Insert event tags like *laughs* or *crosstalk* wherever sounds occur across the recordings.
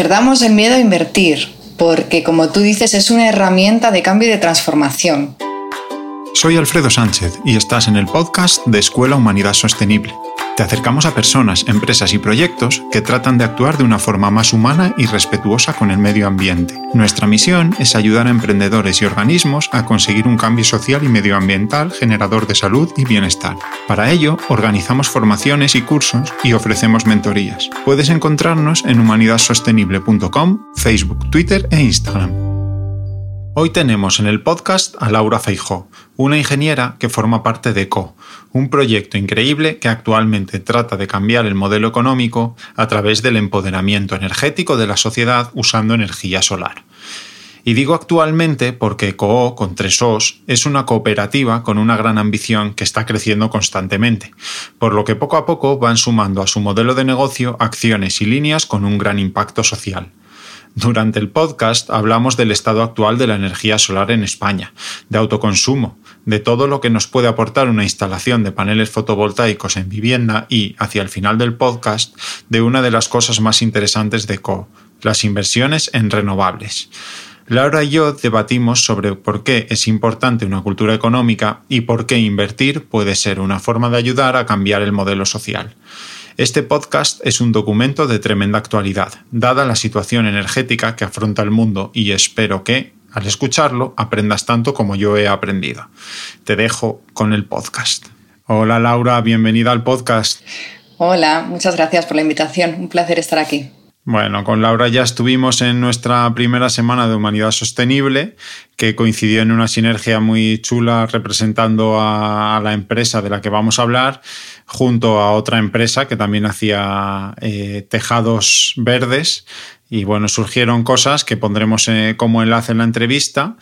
Perdamos el miedo a invertir, porque como tú dices es una herramienta de cambio y de transformación. Soy Alfredo Sánchez y estás en el podcast de Escuela Humanidad Sostenible te acercamos a personas, empresas y proyectos que tratan de actuar de una forma más humana y respetuosa con el medio ambiente. Nuestra misión es ayudar a emprendedores y organismos a conseguir un cambio social y medioambiental generador de salud y bienestar. Para ello, organizamos formaciones y cursos y ofrecemos mentorías. Puedes encontrarnos en humanidadsostenible.com, Facebook, Twitter e Instagram. Hoy tenemos en el podcast a Laura Feijó, una ingeniera que forma parte de CO, un proyecto increíble que actualmente trata de cambiar el modelo económico a través del empoderamiento energético de la sociedad usando energía solar. Y digo actualmente porque CO, con tres O's, es una cooperativa con una gran ambición que está creciendo constantemente, por lo que poco a poco van sumando a su modelo de negocio acciones y líneas con un gran impacto social. Durante el podcast hablamos del estado actual de la energía solar en España, de autoconsumo, de todo lo que nos puede aportar una instalación de paneles fotovoltaicos en vivienda y, hacia el final del podcast, de una de las cosas más interesantes de CO, las inversiones en renovables. Laura y yo debatimos sobre por qué es importante una cultura económica y por qué invertir puede ser una forma de ayudar a cambiar el modelo social. Este podcast es un documento de tremenda actualidad, dada la situación energética que afronta el mundo y espero que, al escucharlo, aprendas tanto como yo he aprendido. Te dejo con el podcast. Hola Laura, bienvenida al podcast. Hola, muchas gracias por la invitación. Un placer estar aquí. Bueno, con Laura ya estuvimos en nuestra primera semana de Humanidad Sostenible, que coincidió en una sinergia muy chula representando a, la empresa de la que vamos a hablar, junto a otra empresa que también hacía eh, tejados verdes. Y bueno, surgieron cosas que pondremos eh, como enlace en la entrevista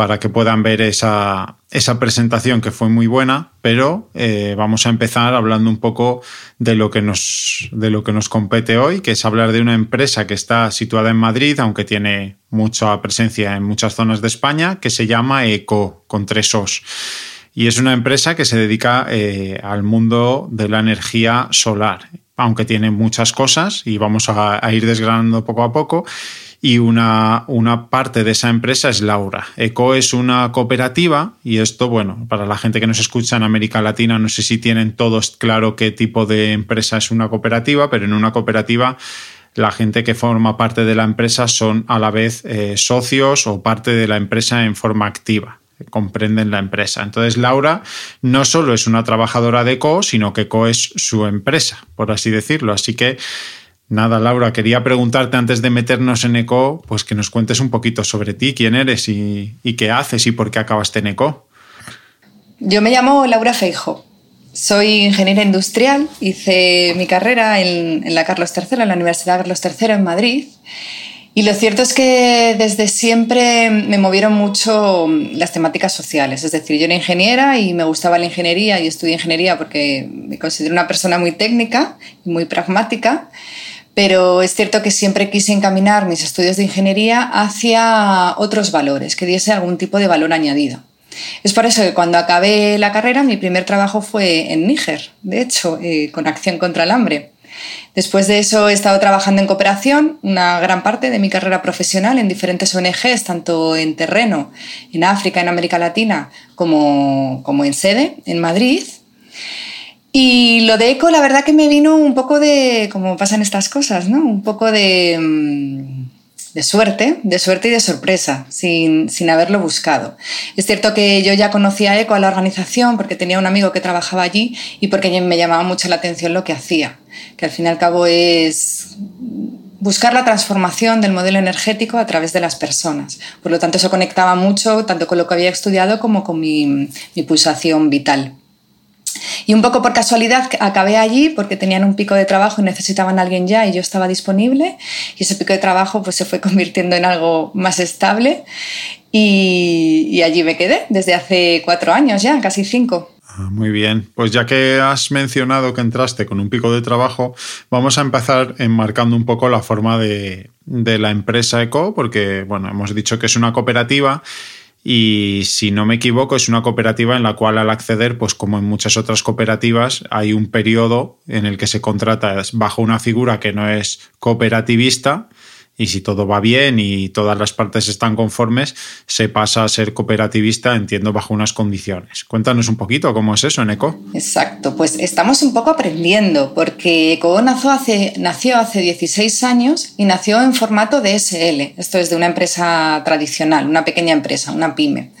para que puedan ver esa, presentación que fue muy buena, pero eh, vamos a empezar hablando un poco de lo, que nos, de lo que nos compete hoy, que es hablar de una empresa que está situada en Madrid, aunque tiene mucha presencia en muchas zonas de España, que se llama ECO, con tres Os. Y es una empresa que se dedica eh, al mundo de la energía solar, aunque tiene muchas cosas y vamos a ir desgranando poco a poco y una, una, parte de esa empresa es Laura. ECO es una cooperativa y esto, bueno, para la gente que nos escucha en América Latina, no sé si tienen todos claro qué tipo de empresa es una cooperativa, pero en una cooperativa la gente que forma parte de la empresa son a la vez eh, socios o parte de la empresa en forma activa comprenden la empresa. Entonces, Laura no solo es una trabajadora de ECO, sino que ECO es su empresa, por así decirlo. Así que Nada, Laura, quería preguntarte antes de meternos en ECO, pues que nos cuentes un poquito sobre ti, quién eres y, qué haces y por qué acabaste en ECO. Yo me llamo Laura Feijo. Soy ingeniera industrial, hice mi carrera en, en la Carlos III, en la Universidad Carlos III en Madrid. Y lo cierto es que desde siempre me movieron mucho las temáticas sociales. Es decir, yo era ingeniera y me gustaba la ingeniería y estudié ingeniería porque me considero una persona muy técnica y muy pragmática pero es cierto que siempre quise encaminar mis estudios de ingeniería hacia otros valores, que diese algún tipo de valor añadido. Es por eso que cuando acabé la carrera, mi primer trabajo fue en Níger, de hecho, eh, con Acción contra el Hambre. Después de eso he estado trabajando en cooperación una gran parte de mi carrera profesional en diferentes ONGs, tanto en terreno, en África, en América Latina, como, como en sede, en Madrid. Y lo de eco, la verdad que me vino un poco de, como pasan estas cosas, ¿no? Un poco de, mm, de suerte, de suerte y de sorpresa, sin, sin, haberlo buscado. Es cierto que yo ya conocía ECO, a la organización, porque tenía un amigo que trabajaba allí y porque me llamaba mucho la atención lo que hacía, que al fin y al cabo es buscar la transformación del modelo energético a través de las personas. Por lo tanto, eso conectaba mucho tanto con lo que había estudiado como con mi pulsación vital. Y un poco por casualidad acabé allí porque tenían un pico de trabajo y necesitaban a alguien ya y yo estaba disponible. Y ese pico de trabajo pues se fue convirtiendo en algo más estable. Y, allí me quedé desde hace cuatro años ya, casi cinco. Ah, muy bien, pues ya que has mencionado que entraste con un pico de trabajo, vamos a empezar enmarcando un poco la forma de, de la empresa ECO, porque bueno, hemos dicho que es una cooperativa y si no me equivoco es una cooperativa en la cual al acceder, pues como en muchas otras cooperativas, hay un periodo en el que se contrata bajo una figura que no es cooperativista y si todo va bien y todas las partes están conformes, se pasa a ser cooperativista, entiendo, bajo unas condiciones. Cuéntanos un poquito cómo es eso en ECO. Exacto, pues estamos un poco aprendiendo porque ECO nació hace, nació hace 16 años y nació en formato de SL. Esto es de una empresa tradicional, una pequeña empresa, una pyme.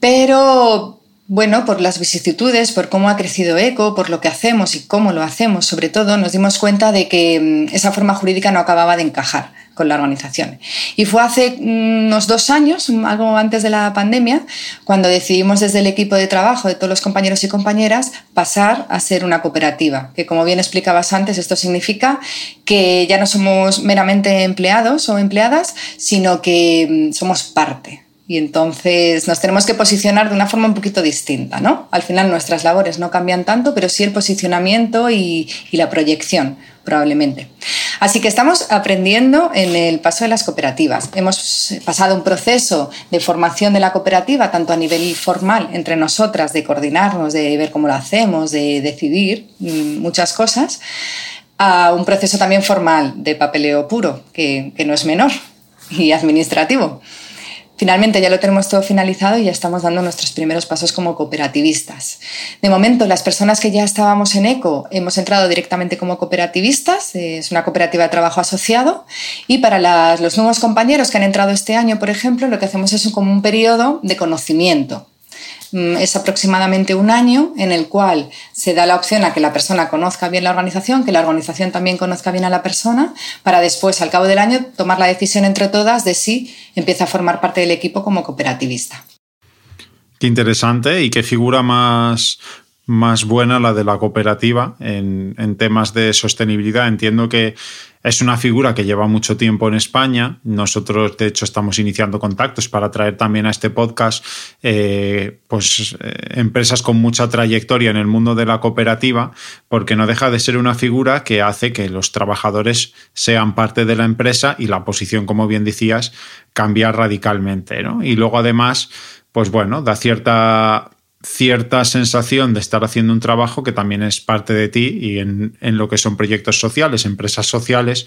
Pero bueno, por las vicisitudes, por cómo ha crecido ECO, por lo que hacemos y cómo lo hacemos, sobre todo, nos dimos cuenta de que mm, esa forma jurídica no acababa de encajar con la organización. Y fue hace mm, unos dos años, algo antes de la pandemia, cuando decidimos desde el equipo de trabajo de todos los compañeros y compañeras pasar a ser una cooperativa, que como bien explicabas antes, esto significa que ya no somos meramente empleados o empleadas, sino que mm, somos parte y entonces nos tenemos que posicionar de una forma un poquito distinta, ¿no? Al final nuestras labores no cambian tanto, pero sí el posicionamiento y, la proyección, probablemente. Así que estamos aprendiendo en el paso de las cooperativas. Hemos pasado un proceso de formación de la cooperativa, tanto a nivel formal entre nosotras, de coordinarnos, de ver cómo lo hacemos, de decidir mm, muchas cosas, a un proceso también formal de papeleo puro, que, que no es menor y administrativo. Finalmente ya lo tenemos todo finalizado y ya estamos dando nuestros primeros pasos como cooperativistas. De momento, las personas que ya estábamos en ECO hemos entrado directamente como cooperativistas, es una cooperativa de trabajo asociado, y para los nuevos compañeros que han entrado este año, por ejemplo, lo que hacemos es como un periodo de conocimiento es aproximadamente un año en el cual se da la opción a que la persona conozca bien la organización, que la organización también conozca bien a la persona, para después, al cabo del año, tomar la decisión entre todas de si empieza a formar parte del equipo como cooperativista. Qué interesante y qué figura más, más buena la de la cooperativa en, temas de sostenibilidad. Entiendo que es una figura que lleva mucho tiempo en España. Nosotros, de hecho, estamos iniciando contactos para traer también a este podcast eh, pues, eh, empresas con mucha trayectoria en el mundo de la cooperativa, porque no deja de ser una figura que hace que los trabajadores sean parte de la empresa y la posición, como bien decías, cambia radicalmente. Y luego, además, pues bueno, da cierta cierta sensación de estar haciendo un trabajo que también es parte de ti y en, lo que son proyectos sociales, empresas sociales,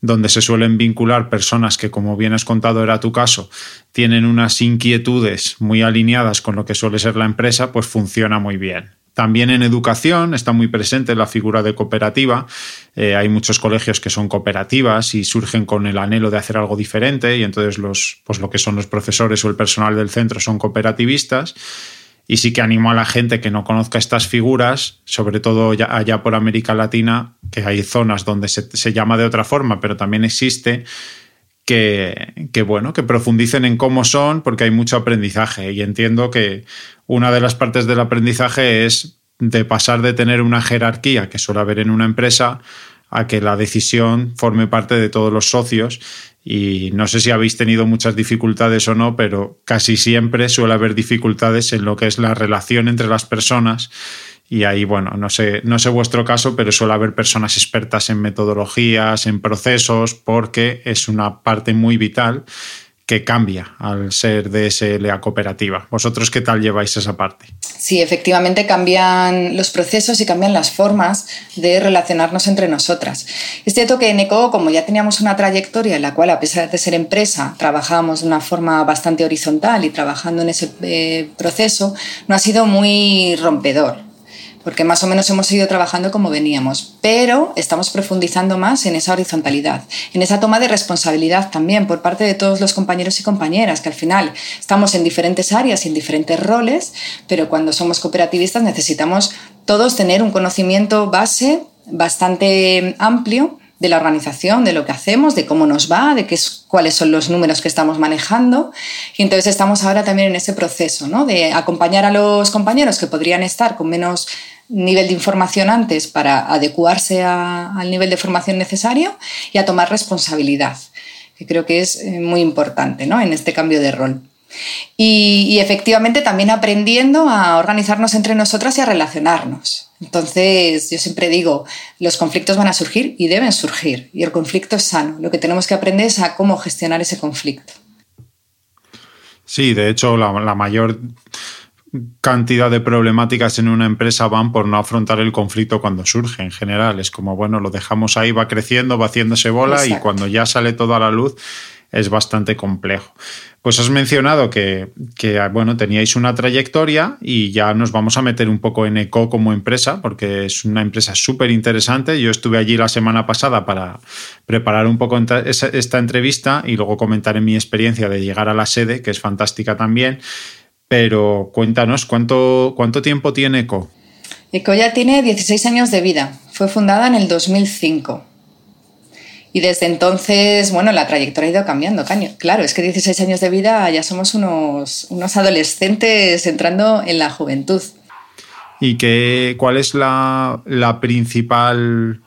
donde se suelen vincular personas que, como bien has contado, era tu caso, tienen unas inquietudes muy alineadas con lo que suele ser la empresa, pues funciona muy bien. También en educación está muy presente la figura de cooperativa. Eh, hay muchos colegios que son cooperativas y surgen con el anhelo de hacer algo diferente y entonces los, pues lo que son los profesores o el personal del centro son cooperativistas. Y sí que animo a la gente que no conozca estas figuras, sobre todo allá por América Latina, que hay zonas donde se, llama de otra forma, pero también existe, que, que, bueno, que profundicen en cómo son, porque hay mucho aprendizaje. Y entiendo que una de las partes del aprendizaje es de pasar de tener una jerarquía que suele haber en una empresa a que la decisión forme parte de todos los socios y no sé si habéis tenido muchas dificultades o no, pero casi siempre suele haber dificultades en lo que es la relación entre las personas. Y ahí, bueno, no sé, no sé vuestro caso, pero suele haber personas expertas en metodologías, en procesos, porque es una parte muy vital que cambia al ser DSL a cooperativa. ¿Vosotros qué tal lleváis esa parte? Sí, efectivamente cambian los procesos y cambian las formas de relacionarnos entre nosotras. Es cierto que en ECO, como ya teníamos una trayectoria en la cual, a pesar de ser empresa, trabajábamos de una forma bastante horizontal y trabajando en ese eh, proceso, no ha sido muy rompedor porque más o menos hemos ido trabajando como veníamos, pero estamos profundizando más en esa horizontalidad, en esa toma de responsabilidad también por parte de todos los compañeros y compañeras, que al final estamos en diferentes áreas y en diferentes roles, pero cuando somos cooperativistas necesitamos todos tener un conocimiento base bastante amplio de la organización, de lo que hacemos, de cómo nos va, de qué es, cuáles son los números que estamos manejando. Y entonces estamos ahora también en ese proceso, ¿no? De acompañar a los compañeros que podrían estar con menos nivel de información antes para adecuarse al nivel de formación necesario y a tomar responsabilidad, que creo que es eh, muy importante en este cambio de rol. Y, efectivamente también aprendiendo a organizarnos entre nosotras y a relacionarnos. Entonces, yo siempre digo, los conflictos van a surgir y deben surgir, y el conflicto es sano. Lo que tenemos que aprender es a cómo gestionar ese conflicto. Sí, de hecho, la mayor cantidad de problemáticas en una empresa van por no afrontar el conflicto cuando surge en general. Es como, bueno, lo dejamos ahí, va creciendo, va haciéndose bola y cuando ya sale todo a la luz es bastante complejo. Pues has mencionado que, bueno, teníais una trayectoria y ya nos vamos a meter un poco en ECO como empresa, porque es una empresa súper interesante. Yo estuve allí la semana pasada para preparar un poco esta entrevista y luego comentar en mi experiencia de llegar a la sede, que es fantástica también. Pero cuéntanos, ¿cuánto, cuánto tiempo tiene ECO? ECO ya tiene 16 años de vida. Fue fundada en el 2005. Y desde entonces, bueno, la trayectoria ha ido cambiando. Claro, es que 16 años de vida ya somos unos, unos adolescentes entrando en la juventud. ¿Y qué, cuál es la, la principal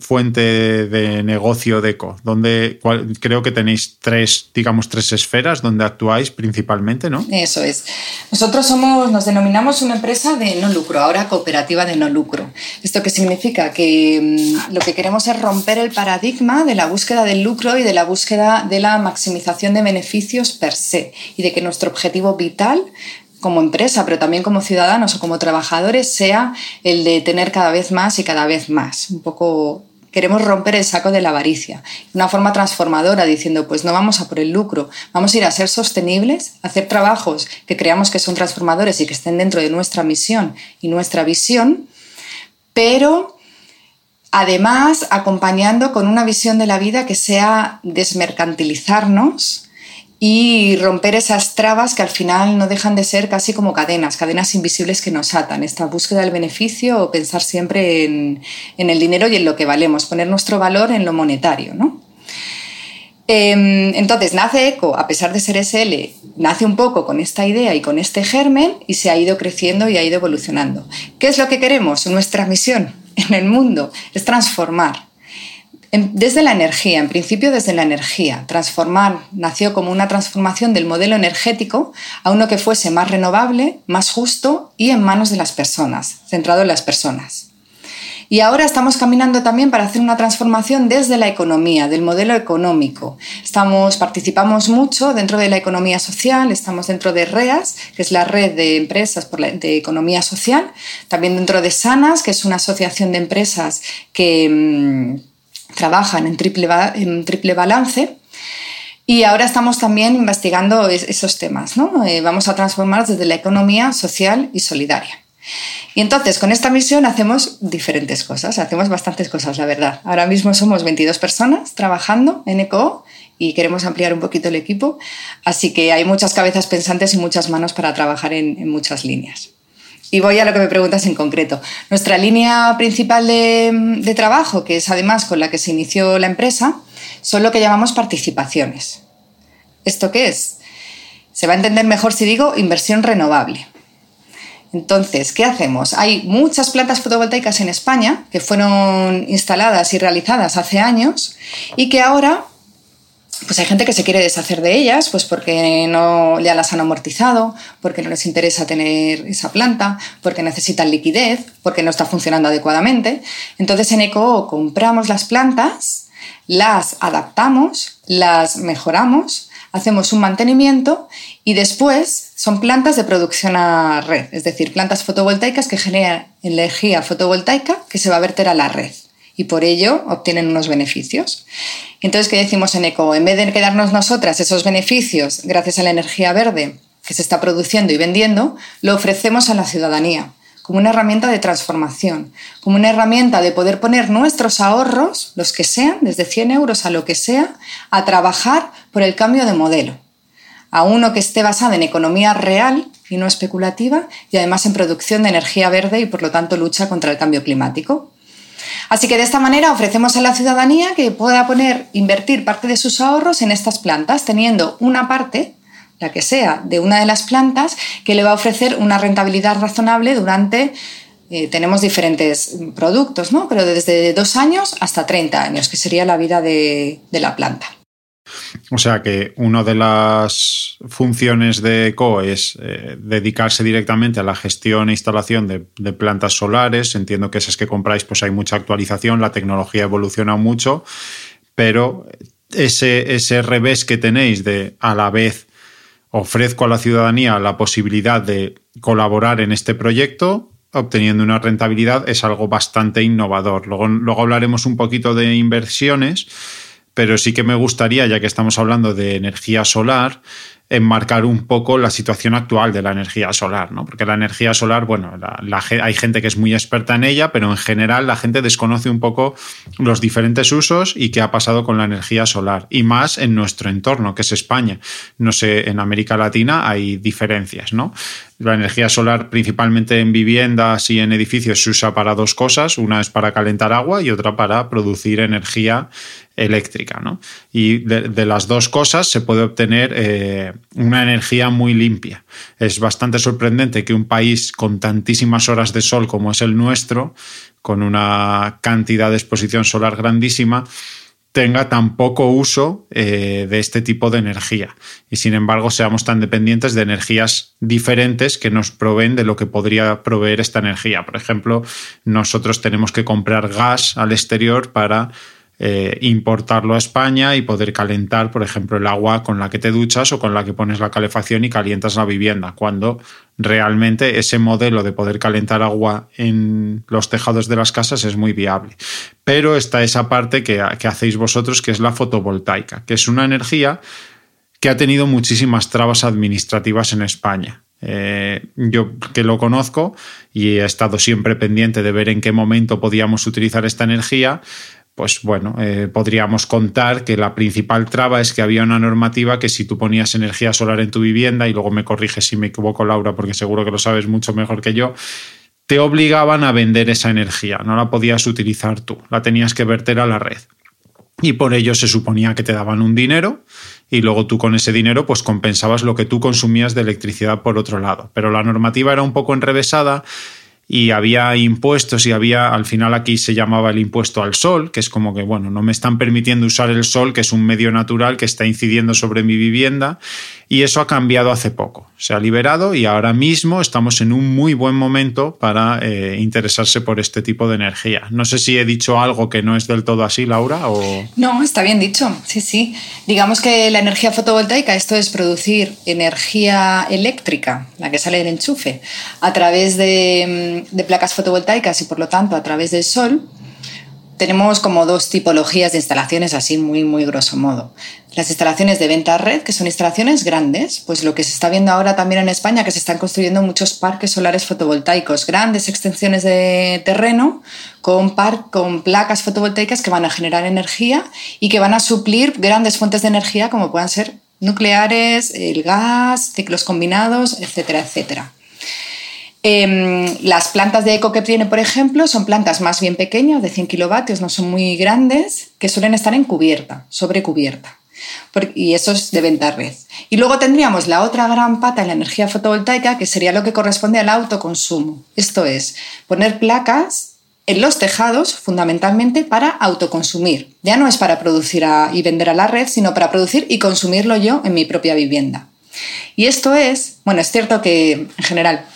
fuente de negocio de ECO? Donde creo que tenéis tres, digamos, tres esferas donde actuáis principalmente, ¿no? Eso es. Nosotros somos, nos denominamos una empresa de no lucro, ahora cooperativa de no lucro. ¿Esto qué significa? Que mm, lo que queremos es romper el paradigma de la búsqueda del lucro y de la búsqueda de la maximización de beneficios per se y de que nuestro objetivo vital como empresa, pero también como ciudadanos o como trabajadores, sea el de tener cada vez más y cada vez más. Un poco queremos romper el saco de la avaricia. Una forma transformadora, diciendo, pues no vamos a por el lucro, vamos a ir a ser sostenibles, hacer trabajos que creamos que son transformadores y que estén dentro de nuestra misión y nuestra visión, pero además acompañando con una visión de la vida que sea desmercantilizarnos y romper esas trabas que al final no dejan de ser casi como cadenas, cadenas invisibles que nos atan. Esta búsqueda del beneficio o pensar siempre en, el dinero y en lo que valemos, poner nuestro valor en lo monetario. ¿no? Em, entonces, nace ECO, a pesar de ser SL, nace un poco con esta idea y con este germen y se ha ido creciendo y ha ido evolucionando. ¿Qué es lo que queremos? Nuestra misión en el mundo es transformar desde la energía, en principio desde la energía. Transformar nació como una transformación del modelo energético a uno que fuese más renovable, más justo y en manos de las personas, centrado en las personas. Y ahora estamos caminando también para hacer una transformación desde la economía, del modelo económico. Estamos, participamos mucho dentro de la economía social, estamos dentro de REAS, que es la red de empresas de economía social, también dentro de SANAS, que es una asociación de empresas que mm, trabajan en triple, en triple balance. Y ahora estamos también investigando esos temas. ¿no? Eh, vamos a transformar desde la economía social y solidaria. Y entonces, con esta misión hacemos diferentes cosas, hacemos bastantes cosas, la verdad. Ahora mismo somos 22 personas trabajando en ECO y queremos ampliar un poquito el equipo, así que hay muchas cabezas pensantes y muchas manos para trabajar en muchas líneas. Y voy a lo que me preguntas en concreto. Nuestra línea principal de, trabajo, que es además con la que se inició la empresa, son lo que llamamos participaciones. ¿Esto qué es? Se va a entender mejor si digo inversión renovable. Entonces, ¿qué hacemos? Hay muchas plantas fotovoltaicas en España que fueron instaladas y realizadas hace años y que ahora pues hay gente que se quiere deshacer de ellas, pues porque no ya las han amortizado, porque no les interesa tener esa planta, porque necesitan liquidez, porque no está funcionando adecuadamente. Entonces en ECO compramos las plantas, las adaptamos, las mejoramos, hacemos un mantenimiento y después son plantas de producción a red, es decir, plantas fotovoltaicas que generan energía fotovoltaica que se va a verter a la red y por ello obtienen unos beneficios. Entonces, ¿qué decimos en ECO? En vez de quedarnos nosotras esos beneficios gracias a la energía verde que se está produciendo y vendiendo, lo ofrecemos a la ciudadanía como una herramienta de transformación, como una herramienta de poder poner nuestros ahorros, los que sean, desde 100 euros a lo que sea, a trabajar por el cambio de modelo, a uno que esté basado en economía real y no especulativa y además en producción de energía verde y por lo tanto lucha contra el cambio climático. Así que de esta manera ofrecemos a la ciudadanía que pueda poner, invertir parte de sus ahorros en estas plantas, teniendo una parte, la que sea, de una de las plantas que le va a ofrecer una rentabilidad razonable durante eh, tenemos diferentes productos, ¿no? pero desde dos años hasta 30 años, que sería la vida de la planta. O sea que una de las funciones de ECO es eh, dedicarse directamente a la gestión e instalación de, plantas solares. Entiendo que esas que compráis, pues hay mucha actualización, la tecnología evoluciona mucho, pero ese, ese revés que tenéis de a la vez ofrezco a la ciudadanía la posibilidad de colaborar en este proyecto obteniendo una rentabilidad es algo bastante innovador. Luego, luego hablaremos un poquito de inversiones, pero sí que me gustaría, ya que estamos hablando de energía solar, enmarcar un poco la situación actual de la energía solar, ¿no? Porque la energía solar, bueno, hay gente que es muy experta en ella, pero en general la gente desconoce un poco los diferentes usos y qué ha pasado con la energía solar, y más en nuestro entorno, que es España. No sé, en América Latina hay diferencias, ¿no? La energía solar, principalmente en viviendas y en edificios, se usa para dos cosas. Una es para calentar agua y otra para producir energía eléctrica. ¿no? Y de, las dos cosas se puede obtener eh, una energía muy limpia. Es bastante sorprendente que un país con tantísimas horas de sol como es el nuestro, con una cantidad de exposición solar grandísima, tenga tan poco uso eh, de este tipo de energía y sin embargo seamos tan dependientes de energías diferentes que nos proveen de lo que podría proveer esta energía. Por ejemplo, nosotros tenemos que comprar gas al exterior para eh, importarlo a España y poder calentar, por ejemplo, el agua con la que te duchas o con la que pones la calefacción y calientas la vivienda, cuando realmente ese modelo de poder calentar agua en los tejados de las casas es muy viable. Pero está esa parte que, hacéis vosotros, que es la fotovoltaica, que es una energía que ha tenido muchísimas trabas administrativas en España. Eh, yo que lo conozco y he estado siempre pendiente de ver en qué momento podíamos utilizar esta energía, pues bueno, eh, podríamos contar que la principal traba es que había una normativa que si tú ponías energía solar en tu vivienda, y luego me corriges si me equivoco Laura, porque seguro que lo sabes mucho mejor que yo, te obligaban a vender esa energía, no la podías utilizar tú, la tenías que verter a la red. Y por ello se suponía que te daban un dinero y luego tú con ese dinero pues compensabas lo que tú consumías de electricidad por otro lado. Pero la normativa era un poco enrevesada y había impuestos y había, al final aquí se llamaba el impuesto al sol, que es como que, bueno, no me están permitiendo usar el sol, que es un medio natural que está incidiendo sobre mi vivienda, y eso ha cambiado hace poco. Se ha liberado y ahora mismo estamos en un muy buen momento para eh, interesarse por este tipo de energía. No sé si he dicho algo que no es del todo así, Laura, o... No, está bien dicho, sí, sí. Digamos que la energía fotovoltaica, esto es producir energía eléctrica, la que sale del enchufe, a través de de placas fotovoltaicas y por lo tanto a través del sol, tenemos como dos tipologías de instalaciones así muy, muy grosso modo. Las instalaciones de venta a red, que son instalaciones grandes, pues lo que se está viendo ahora también en España, que se están construyendo muchos parques solares fotovoltaicos, grandes extensiones de terreno con, par, con placas fotovoltaicas que van a generar energía y que van a suplir grandes fuentes de energía como puedan ser nucleares, el gas, ciclos combinados, etcétera, etcétera. Em, las plantas de eco que tiene, por ejemplo, son plantas más bien pequeñas, de 100 kilovatios, no son muy grandes, que suelen estar en cubierta, sobre cubierta. Y eso es de venta red. Y luego tendríamos la otra gran pata en la energía fotovoltaica, que sería lo que corresponde al autoconsumo. Esto es, poner placas en los tejados fundamentalmente para autoconsumir. Ya no es para producir y vender a la red, sino para producir y consumirlo yo en mi propia vivienda. Y esto es, bueno, es cierto que en general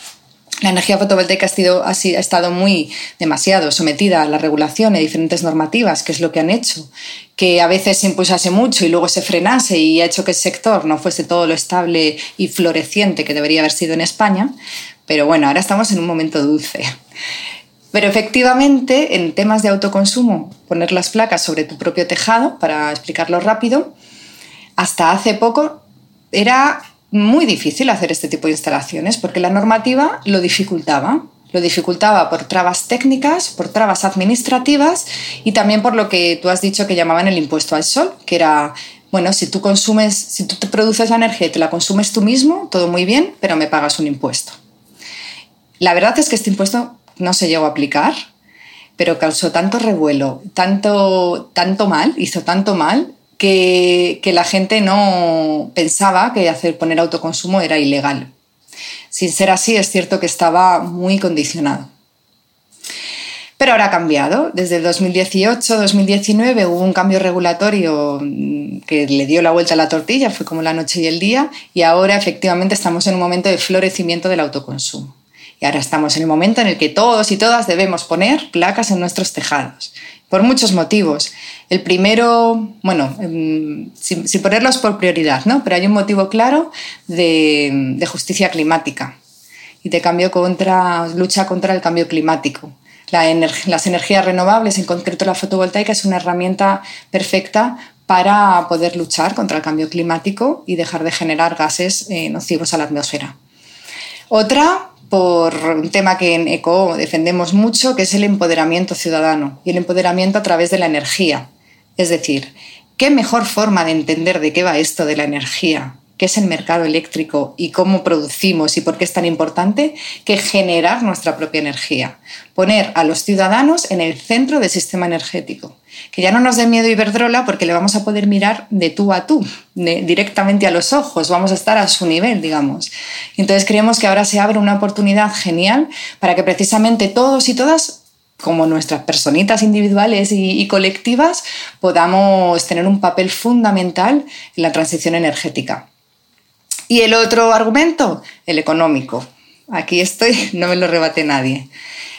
la energía fotovoltaica ha, ha, estado muy demasiado sometida a la regulación y diferentes normativas, que es lo que han hecho, que a veces se impulsase mucho y luego se frenase y ha hecho que el sector no fuese todo lo estable y floreciente que debería haber sido en España. Pero bueno, ahora estamos en un momento dulce. Pero efectivamente, en temas de autoconsumo, poner las placas sobre tu propio tejado, para explicarlo rápido, hasta hace poco era muy difícil hacer este tipo de instalaciones porque la normativa lo dificultaba. Lo dificultaba por trabas técnicas, por trabas administrativas y también por lo que tú has dicho que llamaban el impuesto al sol, que era, bueno, si tú consumes, si tú te produces la energía y te la consumes tú mismo, todo muy bien, pero me pagas un impuesto. La verdad es que este impuesto no se llegó a aplicar, pero causó tanto revuelo, tanto, tanto mal, hizo tanto mal que, la gente no pensaba que hacer poner autoconsumo era ilegal. Sin ser así, es cierto que estaba muy condicionado. Pero ahora ha cambiado. Desde el 2018-2019 hubo un cambio regulatorio que le dio la vuelta a la tortilla, fue como la noche y el día, y ahora efectivamente estamos en un momento de florecimiento del autoconsumo. Y ahora estamos en el momento en el que todos y todas debemos poner placas en nuestros tejados por muchos motivos. El primero, bueno, em, sin, ponerlos por prioridad, ¿no? Pero hay un motivo claro de, justicia climática y de cambio contra, lucha contra el cambio climático. las energías renovables, en concreto la fotovoltaica, es una herramienta perfecta para poder luchar contra el cambio climático y dejar de generar gases eh, nocivos a la atmósfera. Otra, por un tema que en ECO defendemos mucho, que es el empoderamiento ciudadano y el empoderamiento a través de la energía. Es decir, ¿qué mejor forma de entender de qué va esto de la energía? Qué es el mercado eléctrico y cómo producimos y por qué es tan importante, que generar nuestra propia energía. Poner a los ciudadanos en el centro del sistema energético. Que ya no nos dé miedo Iberdrola porque le vamos a poder mirar de tú a tú, directamente a los ojos, vamos a estar a su nivel, digamos. Entonces creemos que ahora se abre una oportunidad genial para que precisamente todos y todas como nuestras personitas individuales y, y, colectivas podamos tener un papel fundamental en la transición energética. Y el otro argumento, el económico. Aquí estoy, *laughs* no me lo rebate nadie.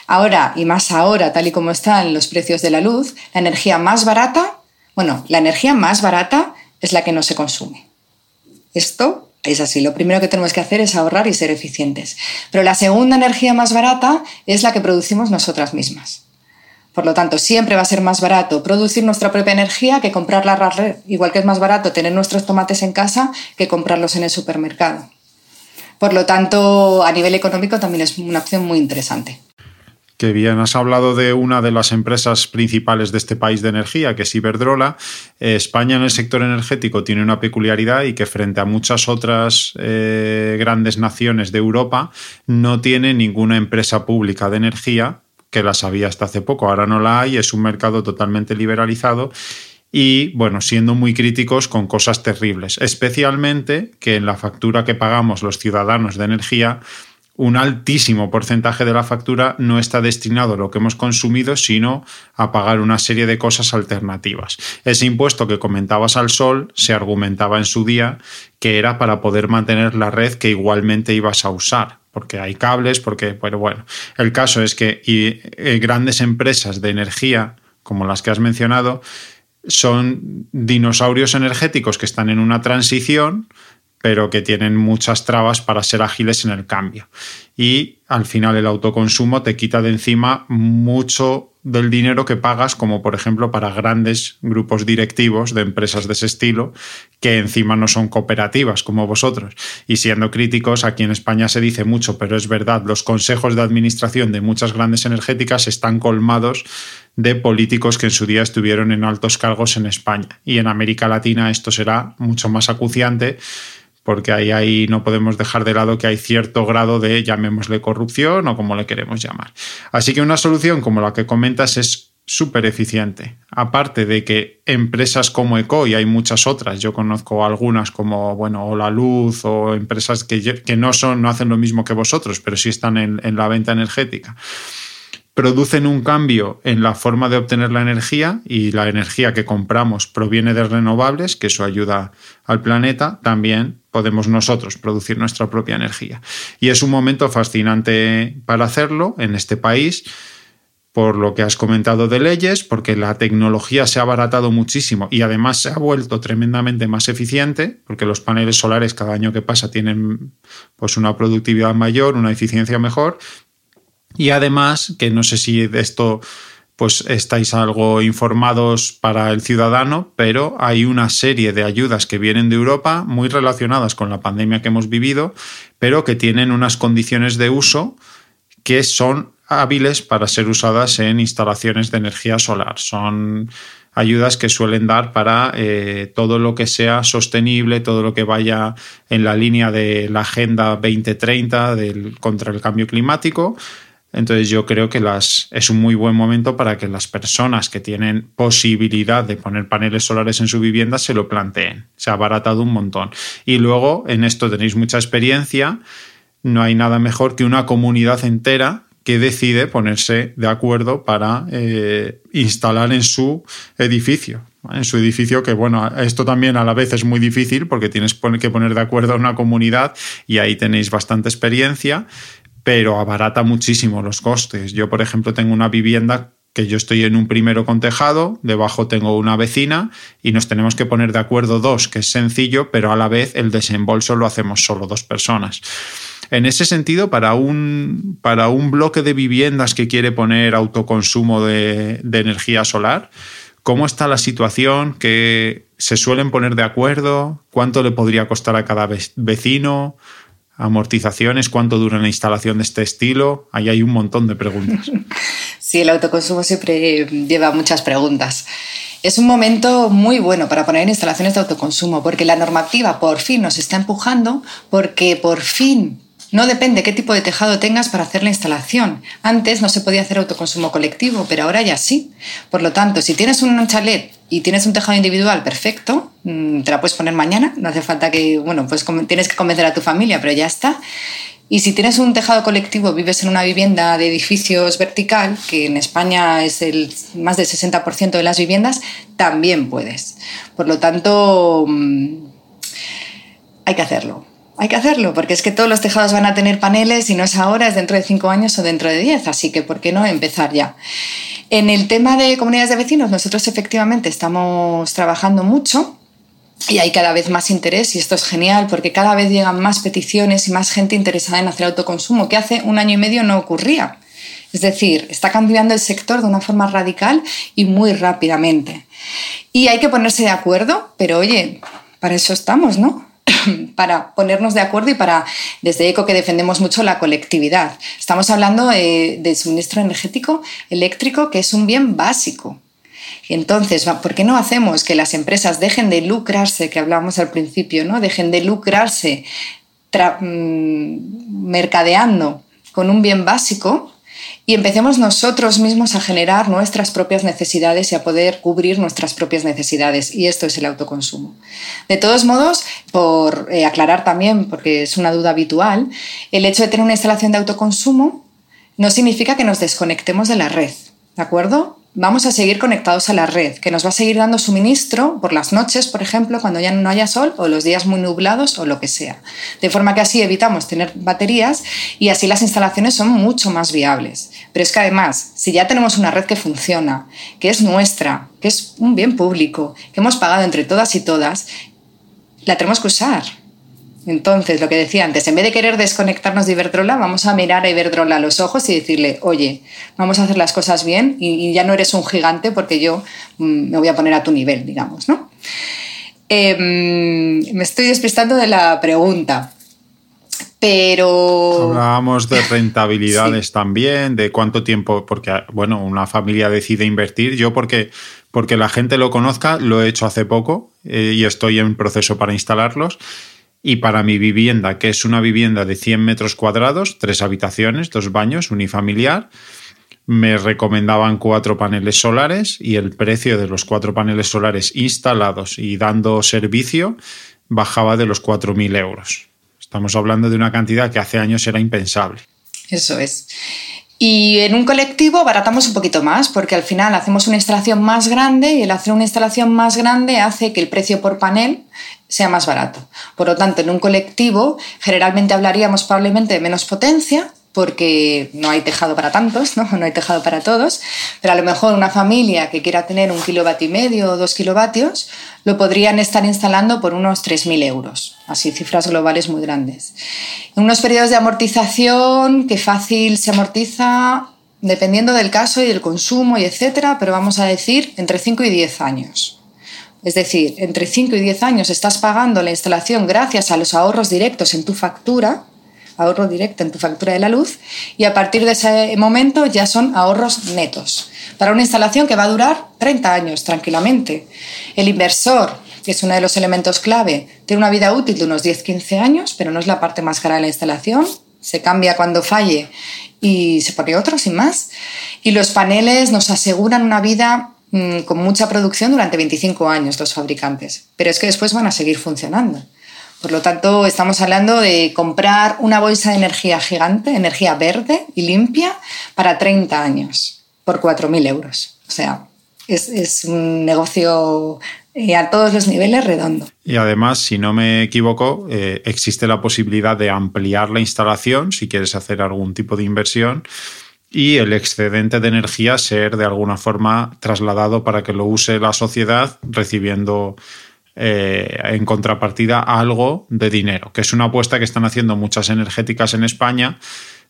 Ahora, y más ahora, tal y como están los precios de la luz, la energía más barata, bueno, la energía más barata es la que no se consume. Esto es así. Lo primero que tenemos que hacer es ahorrar y ser eficientes. Pero la segunda energía más barata es la que producimos nosotras mismas. Por lo tanto, siempre va a ser más barato producir nuestra propia energía que comprarla la red, igual que es más barato tener nuestros tomates en casa que comprarlos en el supermercado. Por lo tanto, a nivel económico también es una opción muy interesante. Qué bien, has hablado de una de las empresas principales de este país de energía, que es Iberdrola. Eh, España en el sector energético tiene una peculiaridad y que frente a muchas otras eh, grandes naciones de Europa no tiene ninguna empresa pública de energía que las había hasta hace poco, ahora no la hay, es un mercado totalmente liberalizado y, bueno, siendo muy críticos con cosas terribles, especialmente que en la factura que pagamos los ciudadanos de energía, un altísimo porcentaje de la factura no está destinado a lo que hemos consumido, sino a pagar una serie de cosas alternativas. Ese impuesto que comentabas al sol se argumentaba en su día que era para poder mantener la red que igualmente ibas a usar porque hay cables, porque, pero bueno, el caso es que eh, grandes empresas de energía, como las que has mencionado, son dinosaurios energéticos que están en una transición, pero que tienen muchas trabas para ser ágiles en el cambio. Y al final el autoconsumo te quita de encima mucho del dinero que pagas, como por ejemplo para grandes grupos directivos de empresas de ese estilo, que encima no son cooperativas como vosotros. Y siendo críticos, aquí en España se dice mucho, pero es verdad, los consejos de administración de muchas grandes energéticas están colmados de políticos que en su día estuvieron en altos cargos en España. Y en América Latina esto será mucho más acuciante porque ahí, no podemos dejar de lado que hay cierto grado de, llamémosle corrupción o como le queremos llamar. Así que una solución como la que comentas es súper eficiente. Aparte de que empresas como Eco, y hay muchas otras, yo conozco algunas como, bueno, o La Luz, o empresas que, que no, son, no hacen lo mismo que vosotros, pero sí están en, en la venta energética producen un cambio en la forma de obtener la energía y la energía que compramos proviene de renovables, que eso ayuda al planeta, también podemos nosotros producir nuestra propia energía. Y es un momento fascinante para hacerlo en este país por lo que has comentado de leyes, porque la tecnología se ha abaratado muchísimo y además se ha vuelto tremendamente más eficiente, porque los paneles solares cada año que pasa tienen pues una productividad mayor, una eficiencia mejor, y además, que no sé si de esto pues estáis algo informados para el ciudadano, pero hay una serie de ayudas que vienen de Europa muy relacionadas con la pandemia que hemos vivido, pero que tienen unas condiciones de uso que son hábiles para ser usadas en instalaciones de energía solar. Son ayudas que suelen dar para eh, todo lo que sea sostenible, todo lo que vaya en la línea de la Agenda 2030 del, contra el cambio climático entonces yo creo que las, es un muy buen momento para que las personas que tienen posibilidad de poner paneles solares en su vivienda se lo planteen. Se ha abaratado un montón. Y luego en esto tenéis mucha experiencia. No hay nada mejor que una comunidad entera que decide ponerse de acuerdo para eh, instalar en su edificio. En su edificio, que bueno, esto también a la vez es muy difícil porque tienes que poner de acuerdo a una comunidad y ahí tenéis bastante experiencia pero abarata muchísimo los costes. Yo, por ejemplo, tengo una vivienda que yo estoy en un primero con tejado, debajo tengo una vecina y nos tenemos que poner de acuerdo dos, que es sencillo, pero a la vez el desembolso lo hacemos solo dos personas. En ese sentido, para un, para un bloque de viviendas que quiere poner autoconsumo de, de energía solar, ¿cómo está la situación? ¿Que se suelen poner de acuerdo? ¿Cuánto le podría costar a cada vecino? Amortizaciones, cuánto dura la instalación de este estilo. Ahí hay un montón de preguntas. *laughs* Sí, el autoconsumo siempre lleva muchas preguntas. Es un momento muy bueno para poner instalaciones de autoconsumo porque la normativa por fin nos está empujando porque por fin no depende qué tipo de tejado tengas para hacer la instalación. Antes no se podía hacer autoconsumo colectivo, pero ahora ya sí. Por lo tanto, si tienes un chalet y tienes un tejado individual, perfecto, mm, te la puedes poner mañana, no hace falta que, bueno, pues tienes que convencer a tu familia, pero ya está. Y si tienes un tejado colectivo, vives en una vivienda de edificios vertical, que en España es el más del 60% de las viviendas, también puedes. Por lo tanto, mm, hay que hacerlo hay que hacerlo, porque es que todos los tejados van a tener paneles y no es ahora, es dentro de cinco años o dentro de diez, así que ¿por qué no empezar ya? En el tema de comunidades de vecinos, nosotros efectivamente estamos trabajando mucho y hay cada vez más interés y esto es genial porque cada vez llegan más peticiones y más gente interesada en hacer autoconsumo, que hace un año y medio no ocurría. Es decir, está cambiando el sector de una forma radical y muy rápidamente. Y hay que ponerse de acuerdo, pero oye, para eso estamos, ¿no? *coughs* para ponernos de acuerdo y para, desde ECO, que defendemos mucho la colectividad. Estamos hablando de, suministro energético eléctrico, que es un bien básico. Entonces, ¿por qué no hacemos que las empresas dejen de lucrarse, que hablábamos al principio, ¿no? dejen de lucrarse mm, mercadeando con un bien básico y empecemos nosotros mismos a generar nuestras propias necesidades y a poder cubrir nuestras propias necesidades. Y esto es el autoconsumo. De todos modos, por eh, aclarar también, porque es una duda habitual, el hecho de tener una instalación de autoconsumo no significa que nos desconectemos de la red. ¿De acuerdo? Vamos a seguir conectados a la red, que nos va a seguir dando suministro por las noches, por ejemplo, cuando ya no haya sol o los días muy nublados o lo que sea. De forma que así evitamos tener baterías y así las instalaciones son mucho más viables. Pero es que además, si ya tenemos una red que funciona, que es nuestra, que es un bien público, que hemos pagado entre todas y todas, la tenemos que usar. Entonces, lo que decía antes, en vez de querer desconectarnos de Iberdrola, vamos a mirar a Iberdrola a los ojos y decirle, oye, vamos a hacer las cosas bien y, ya no eres un gigante porque yo mm, me voy a poner a tu nivel, digamos, ¿no? Em, me estoy despistando de la pregunta. Pero. Hablábamos de rentabilidades *laughs* también, de cuánto tiempo, porque, bueno, una familia decide invertir. Yo, porque, porque la gente lo conozca, lo he hecho hace poco eh, y estoy en proceso para instalarlos. Y para mi vivienda, que es una vivienda de 100 metros cuadrados, tres habitaciones, dos baños, unifamiliar, me recomendaban cuatro paneles solares y el precio de los cuatro paneles solares instalados y dando servicio bajaba de los 4.000 euros. Estamos hablando de una cantidad que hace años era impensable. Eso es. Y en un colectivo baratamos un poquito más porque al final hacemos una instalación más grande y el hacer una instalación más grande hace que el precio por panel sea más barato. Por lo tanto, en un colectivo generalmente hablaríamos probablemente de menos potencia, porque no hay tejado para tantos, ¿no? *laughs* no hay tejado para todos, pero a lo mejor una familia que quiera tener un kilovatio y medio o dos kilovatios lo podrían estar instalando por unos 3.000 euros, así cifras globales muy grandes. En unos periodos de amortización que fácil se amortiza dependiendo del caso y del consumo y etcétera, pero vamos a decir entre 5 y 10 años. Es decir, entre 5 y 10 años estás pagando la instalación gracias a los ahorros directos en tu factura, ahorro directo en tu factura de la luz, y a partir de ese momento ya son ahorros netos. Para una instalación que va a durar 30 años tranquilamente. El inversor, que es uno de los elementos clave, tiene una vida útil de unos 10-15 años, pero no es la parte más cara de la instalación. Se cambia cuando falle y se pone otro, sin más. Y los paneles nos aseguran una vida Mm, con mucha producción durante 25 años los fabricantes, pero es que después van a seguir funcionando. Por lo tanto, estamos hablando de comprar una bolsa de energía gigante, energía verde y limpia, para 30 años, por 4.000 euros. O sea, es, un negocio eh, a todos los niveles redondo. Y además, si no me equivoco, eh, existe la posibilidad de ampliar la instalación si quieres hacer algún tipo de inversión y el excedente de energía ser de alguna forma trasladado para que lo use la sociedad recibiendo eh, en contrapartida algo de dinero, que es una apuesta que están haciendo muchas energéticas en España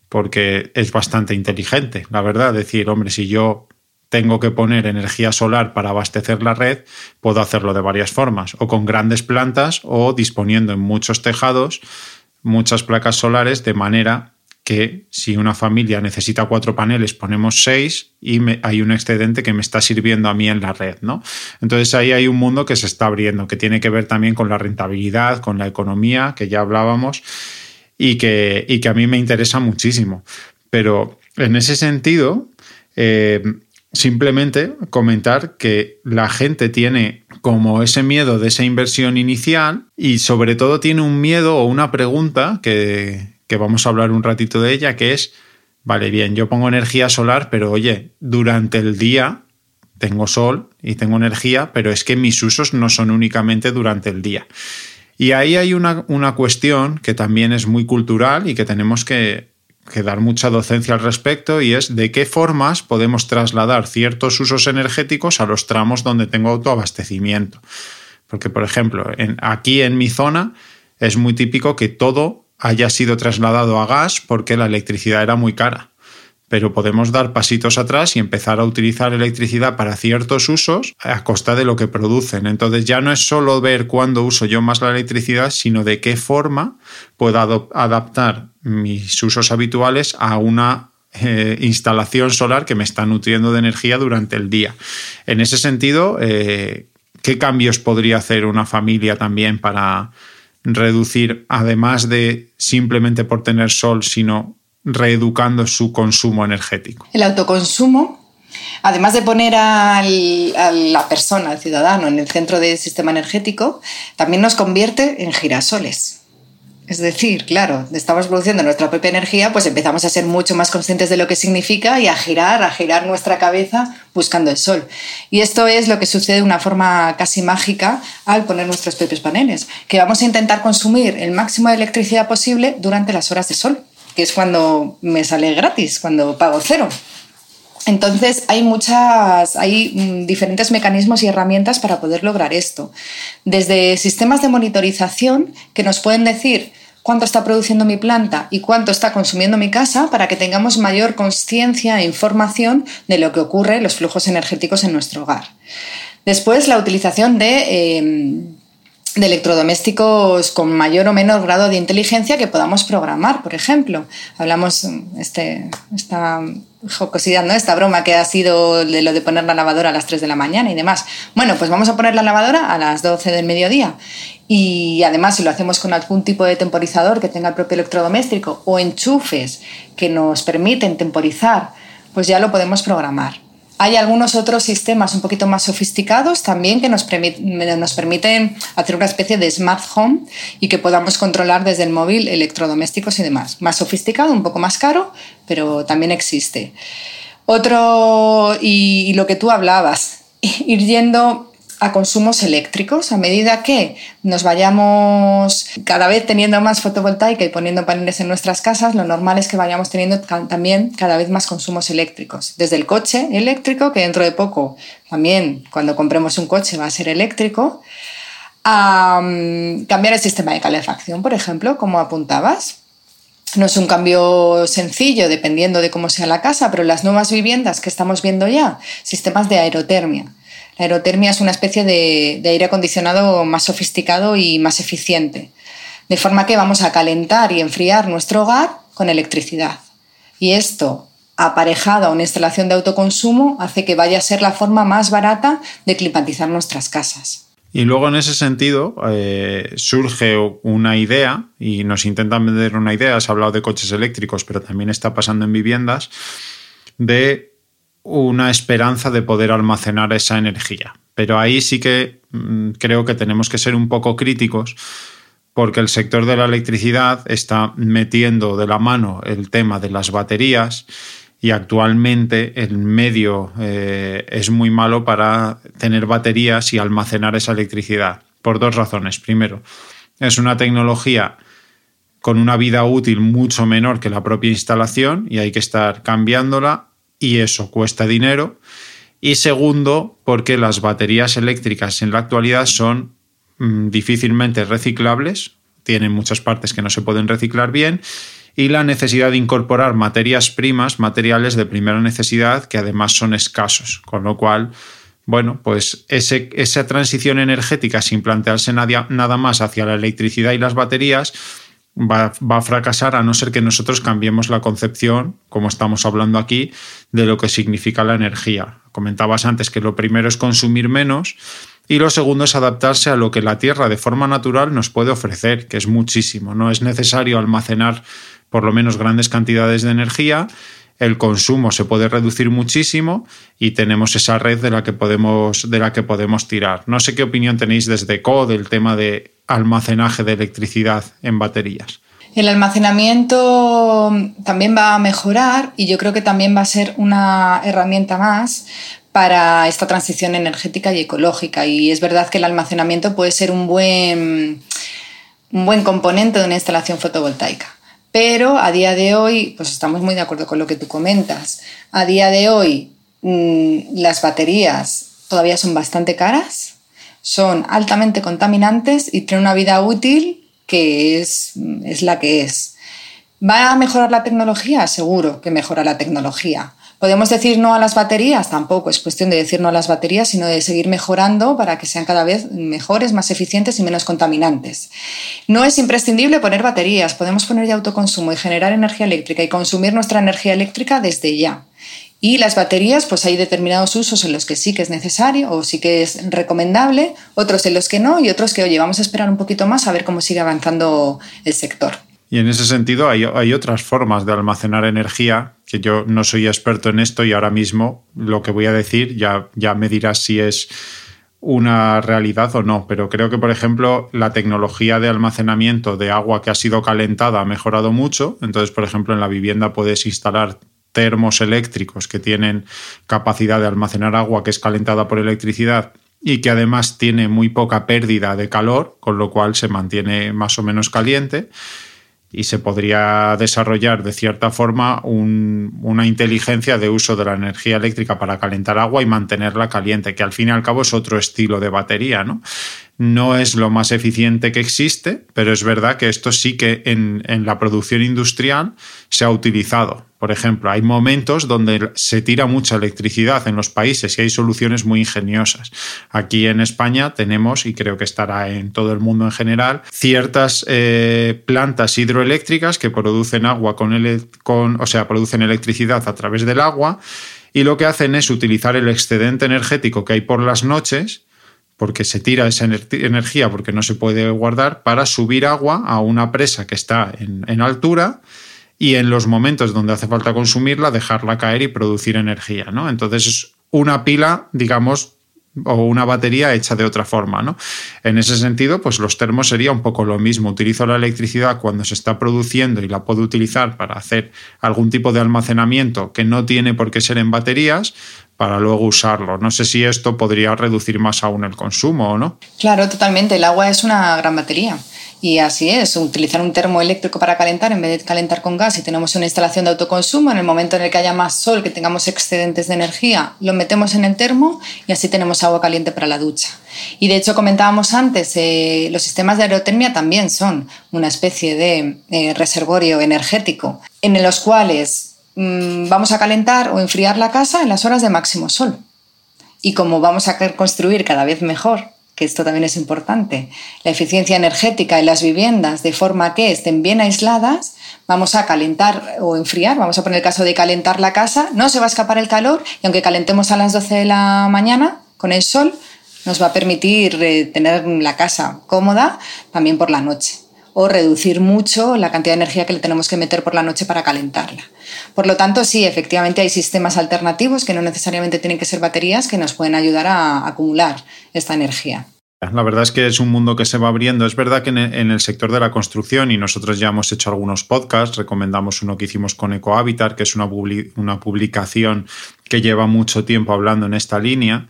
porque es bastante inteligente, la verdad. Decir, hombre, si yo tengo que poner energía solar para abastecer la red, puedo hacerlo de varias formas, o con grandes plantas o disponiendo en muchos tejados muchas placas solares de manera que si una familia necesita cuatro paneles, ponemos seis y hay un excedente que me está sirviendo a mí en la red, ¿no? Entonces ahí hay un mundo que se está abriendo, que tiene que ver también con la rentabilidad, con la economía, que ya hablábamos, y que, y que a mí me interesa muchísimo. Pero en ese sentido, eh, simplemente comentar que la gente tiene como ese miedo de esa inversión inicial y sobre todo tiene un miedo o una pregunta que, vamos a hablar un ratito de ella, que es, vale, bien, yo pongo energía solar, pero oye, durante el día tengo sol y tengo energía, pero es que mis usos no son únicamente durante el día. Y ahí hay una, una cuestión que también es muy cultural y que tenemos que, dar mucha docencia al respecto y es de qué formas podemos trasladar ciertos usos energéticos a los tramos donde tengo autoabastecimiento. Porque, por ejemplo, aquí en mi zona es muy típico que todo haya sido trasladado a gas porque la electricidad era muy cara. Pero podemos dar pasitos atrás y empezar a utilizar electricidad para ciertos usos a costa de lo que producen. Entonces ya no es solo ver cuándo uso yo más la electricidad, sino de qué forma puedo adaptar mis usos habituales a una eh, instalación solar que me está nutriendo de energía durante el día. En ese sentido, eh, ¿qué cambios podría hacer una familia también para, reducir, además de simplemente por tener sol, sino reeducando su consumo energético. El autoconsumo, además de poner a la persona, al ciudadano, en el centro del sistema energético, también nos convierte en girasoles. Es decir, claro, estamos produciendo nuestra propia energía, pues empezamos a ser mucho más conscientes de lo que significa y a girar, a girar nuestra cabeza buscando el sol. Y esto es lo que sucede de una forma casi mágica al poner nuestros propios paneles, que vamos a intentar consumir el máximo de electricidad posible durante las horas de sol, que es cuando me sale gratis, cuando pago cero. Entonces hay muchas, hay mm, diferentes mecanismos y herramientas para poder lograr esto. Desde sistemas de monitorización que nos pueden decir cuánto está produciendo mi planta y cuánto está consumiendo mi casa para que tengamos mayor conciencia e información de lo que ocurre en los flujos energéticos en nuestro hogar. Después, la utilización de em, de electrodomésticos con mayor o menor grado de inteligencia que podamos programar, por ejemplo. Hablamos este, esta jocosidad, ¿no? Esta broma que ha sido de lo de poner la lavadora a las 3 de la mañana y demás. Bueno, pues vamos a poner la lavadora a las 12 del mediodía. Y además, si lo hacemos con algún tipo de temporizador que tenga el propio electrodoméstico o enchufes que nos permiten temporizar, pues ya lo podemos programar. Hay algunos otros sistemas un poquito más sofisticados también que nos, permiten hacer una especie de smart home y que podamos controlar desde el móvil electrodomésticos y demás. Más sofisticado, un poco más caro, pero también existe. Otro, y, y lo que tú hablabas, *laughs* ir yendo a consumos eléctricos a medida que nos vayamos cada vez teniendo más fotovoltaica y poniendo paneles en nuestras casas, lo normal es que vayamos teniendo también cada vez más consumos eléctricos. Desde el coche eléctrico, que dentro de poco también cuando compremos un coche va a ser eléctrico, a mm, cambiar el sistema de calefacción, por ejemplo, como apuntabas. No es un cambio sencillo dependiendo de cómo sea la casa, pero las nuevas viviendas que estamos viendo ya, sistemas de aerotermia la aerotermia es una especie de, aire acondicionado más sofisticado y más eficiente, de forma que vamos a calentar y enfriar nuestro hogar con electricidad. Y esto, aparejado a una instalación de autoconsumo, hace que vaya a ser la forma más barata de climatizar nuestras casas. Y luego en ese sentido eh, surge una idea y nos intentan vender una idea, has hablado de coches eléctricos, pero también está pasando en viviendas, de una esperanza de poder almacenar esa energía. Pero ahí sí que mm, creo que tenemos que ser un poco críticos porque el sector de la electricidad está metiendo de la mano el tema de las baterías y actualmente el medio eh, es muy malo para tener baterías y almacenar esa electricidad por dos razones. Primero, es una tecnología con una vida útil mucho menor que la propia instalación y hay que estar cambiándola y eso cuesta dinero. Y segundo, porque las baterías eléctricas en la actualidad son mm, difícilmente reciclables, tienen muchas partes que no se pueden reciclar bien y la necesidad de incorporar materias primas, materiales de primera necesidad que además son escasos, con lo cual bueno, pues esa transición energética sin plantearse nada más hacia la electricidad y las baterías, va, a fracasar a no ser que nosotros cambiemos la concepción, como estamos hablando aquí, de lo que significa la energía. Comentabas antes que lo primero es consumir menos y lo segundo es adaptarse a lo que la Tierra de forma natural nos puede ofrecer, que es muchísimo. No es necesario almacenar por lo menos grandes cantidades de energía el consumo se puede reducir muchísimo y tenemos esa red de la que podemos, de la que podemos tirar. No sé qué opinión tenéis desde CO del tema de almacenaje de electricidad en baterías. El almacenamiento también va a mejorar y yo creo que también va a ser una herramienta más para esta transición energética y ecológica. Y es verdad que el almacenamiento puede ser un buen, un buen componente de una instalación fotovoltaica. Pero a día de hoy, pues estamos muy de acuerdo con lo que tú comentas. A día de hoy, mm, las baterías todavía son bastante caras, son altamente contaminantes y tienen una vida útil que es, es la que es. ¿Va a mejorar la tecnología? Seguro que mejora la tecnología. ¿Podemos decir no a las baterías? Tampoco es cuestión de decir no a las baterías, sino de seguir mejorando para que sean cada vez mejores, más eficientes y menos contaminantes. No es imprescindible poner baterías, podemos poner ya autoconsumo y generar energía eléctrica y consumir nuestra energía eléctrica desde ya. Y las baterías, pues hay determinados usos en los que sí que es necesario o sí que es recomendable, otros en los que no y otros que, oye, vamos a esperar un poquito más a ver cómo sigue avanzando el sector. Y en ese sentido hay, otras formas de almacenar energía, que yo no soy experto en esto y ahora mismo lo que voy a decir ya, ya me dirás si es una realidad o no, pero creo que, por ejemplo, la tecnología de almacenamiento de agua que ha sido calentada ha mejorado mucho. Entonces, por ejemplo, en la vivienda puedes instalar termos eléctricos que tienen capacidad de almacenar agua que es calentada por electricidad y que además tiene muy poca pérdida de calor, con lo cual se mantiene más o menos caliente y se podría desarrollar de cierta forma una inteligencia de uso de la energía eléctrica para calentar agua y mantenerla caliente, que al fin y al cabo es otro estilo de batería, ¿no? No es lo más eficiente que existe, pero es verdad que esto sí que en, en la producción industrial se ha utilizado. Por ejemplo, hay momentos donde se tira mucha electricidad en los países y hay soluciones muy ingeniosas. Aquí en España tenemos, y creo que estará en todo el mundo en general, ciertas eh, plantas hidroeléctricas que producen agua con, con, o sea, producen electricidad a través del agua y lo que hacen es utilizar el excedente energético que hay por las noches porque se tira esa energía porque no se puede guardar para subir agua a una presa que está en, en altura y en los momentos donde hace falta consumirla, dejarla caer y producir energía, ¿no? Entonces es una pila, digamos, o una batería hecha de otra forma, ¿no? En ese sentido, pues los termos sería un poco lo mismo. Utilizo la electricidad cuando se está produciendo y la puedo utilizar para hacer algún tipo de almacenamiento que no tiene por qué ser en baterías para luego usarlo. No sé si esto podría reducir más aún el consumo o no. Claro, totalmente. El agua es una gran batería. Y así es, utilizar un termoeléctrico para calentar en vez de calentar con gas y tenemos una instalación de autoconsumo, en el momento en el que haya más sol, que tengamos excedentes de energía, lo metemos en el termo y así tenemos agua caliente para la ducha. Y de hecho comentábamos antes, eh, los sistemas de aerotermia también son una especie de eh, reservorio energético en los cuales mm, vamos a calentar o enfriar la casa en las horas de máximo sol. Y como vamos a construir cada vez mejor que esto también es importante, la eficiencia energética en las viviendas de forma que estén bien aisladas, vamos a calentar o enfriar, vamos a poner el caso de calentar la casa, no se va a escapar el calor y aunque calentemos a las 12 de la mañana con el sol, nos va a permitir eh, tener la casa cómoda también por la noche o reducir mucho la cantidad de energía que le tenemos que meter por la noche para calentarla. Por lo tanto, sí, efectivamente hay sistemas alternativos que no necesariamente tienen que ser baterías que nos pueden ayudar a acumular esta energía. La verdad es que es un mundo que se va abriendo. Es verdad que en el sector de la construcción, y nosotros ya hemos hecho algunos podcasts, recomendamos uno que hicimos con EcoHabitat, que es una, una publicación que lleva mucho tiempo hablando en esta línea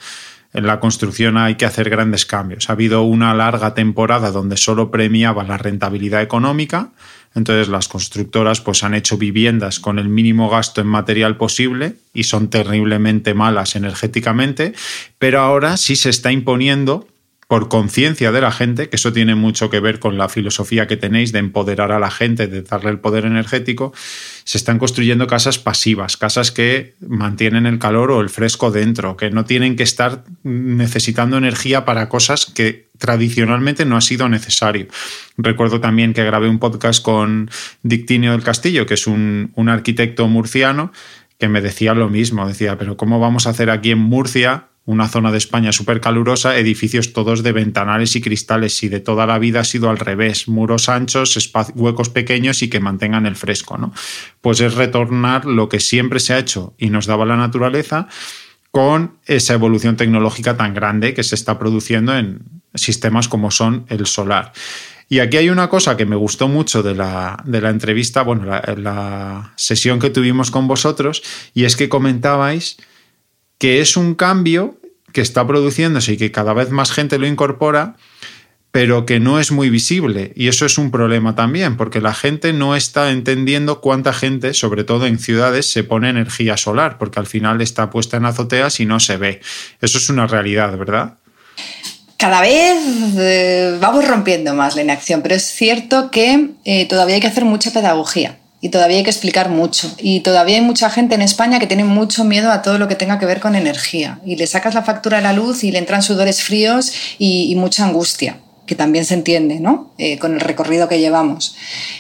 en la construcción hay que hacer grandes cambios. Ha habido una larga temporada donde solo premiaba la rentabilidad económica, Entonces las constructoras pues han hecho viviendas con el mínimo gasto en material posible y son terriblemente malas energéticamente, pero ahora sí se está imponiendo por conciencia de la gente, que eso tiene mucho que ver con la filosofía que tenéis de empoderar a la gente, de darle el poder energético, se están construyendo casas pasivas, casas que mantienen el calor o el fresco dentro, que no tienen que estar necesitando energía para cosas que tradicionalmente no ha sido necesario. Recuerdo también que grabé un podcast con Dictinio del Castillo, que es un, un arquitecto murciano, que me decía lo mismo, decía, pero ¿cómo vamos a hacer aquí en Murcia una zona de España súper calurosa, edificios todos de ventanales y cristales, y de toda la vida ha sido al revés, muros anchos, huecos pequeños y que mantengan el fresco, ¿no? Pues es retornar lo que siempre se ha hecho y nos daba la naturaleza con esa evolución tecnológica tan grande que se está produciendo en sistemas como son el solar. Y aquí hay una cosa que me gustó mucho de la, de la entrevista, bueno, la sesión que tuvimos con vosotros, y es que comentabais que es un cambio que está produciéndose y que cada vez más gente lo incorpora, pero que no es muy visible. Y eso es un problema también, porque la gente no está entendiendo cuánta gente, sobre todo en ciudades, se pone energía solar, porque al final está puesta en azoteas y no se ve. Eso es una realidad, ¿verdad? Cada vez eh, vamos rompiendo más la inacción, pero es cierto que eh, todavía hay que hacer mucha pedagogía y todavía hay que explicar mucho. Y todavía hay mucha gente en España que tiene mucho miedo a todo lo que tenga que ver con energía. Y le sacas la factura de la luz y le entran sudores fríos y, mucha angustia que también se entiende, ¿no? Eh, con el recorrido que llevamos.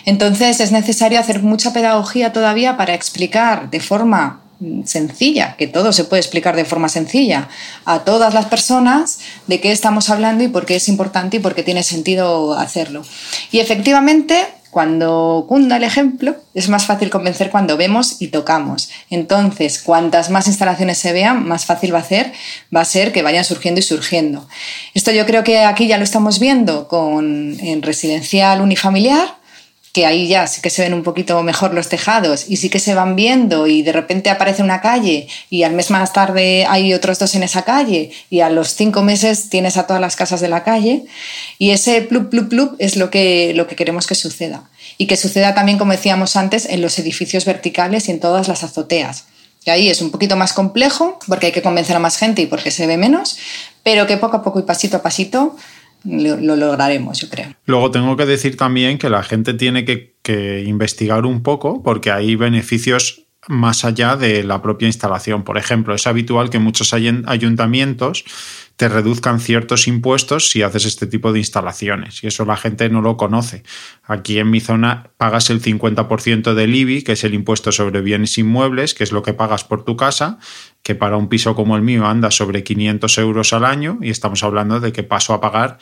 Entonces es necesario hacer mucha pedagogía todavía para explicar de forma mm, sencilla, que todo se puede explicar de forma sencilla, a todas las personas de qué estamos hablando y por qué es importante y por qué tiene sentido hacerlo. Y efectivamente cuando cunda el ejemplo, es más fácil convencer cuando vemos y tocamos. Entonces, cuantas más instalaciones se vean, más fácil va a, ser, va a ser que vayan surgiendo y surgiendo. Esto yo creo que aquí ya lo estamos viendo con, en residencial unifamiliar, que ahí ya sí que se ven un poquito mejor los tejados y sí que se van viendo y de repente aparece una calle y al mes más tarde hay otros dos en esa calle y a los cinco meses tienes a todas las casas de la calle y ese plup, plup, plup es lo que, lo que queremos que suceda. Y que suceda también, como decíamos antes, en los edificios verticales y en todas las azoteas. Que ahí es un poquito más complejo porque hay que convencer a más gente y porque se ve menos, pero que poco a poco y pasito a pasito lo, lograremos, yo creo. Luego tengo que decir también que la gente tiene que, investigar un poco porque hay beneficios más allá de la propia instalación. Por ejemplo, es habitual que muchos ayuntamientos te reduzcan ciertos impuestos si haces este tipo de instalaciones y eso la gente no lo conoce. Aquí en mi zona pagas el 50% del IBI, que es el impuesto sobre bienes inmuebles, que es lo que pagas por tu casa, que para un piso como el mío anda sobre 500 euros al año y estamos hablando de que paso a pagar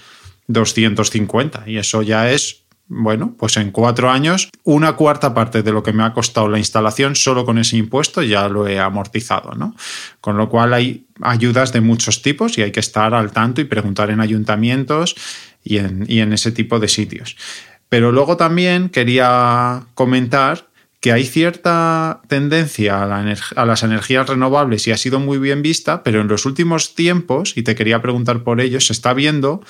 250 y eso ya es bueno, pues en cuatro años, una cuarta parte de lo que me ha costado la instalación solo con ese impuesto ya lo he amortizado, ¿no? Con lo cual hay ayudas de muchos tipos y hay que estar al tanto y preguntar en ayuntamientos y en, ese tipo de sitios. Pero luego también quería comentar que hay cierta tendencia a, a, las energías renovables y ha sido muy bien vista, pero en los últimos tiempos, y te quería preguntar por ello, se está viendo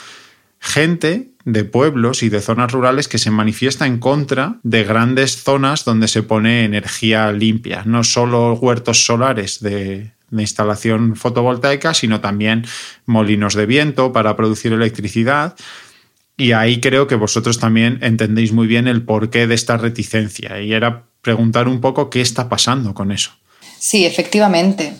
gente de pueblos y de zonas rurales que se manifiesta en contra de grandes zonas donde se pone energía limpia, no solo huertos solares de, instalación fotovoltaica, sino también molinos de viento para producir electricidad. Y ahí creo que vosotros también entendéis muy bien el porqué de esta reticencia. Y era preguntar un poco qué está pasando con eso. Sí, efectivamente.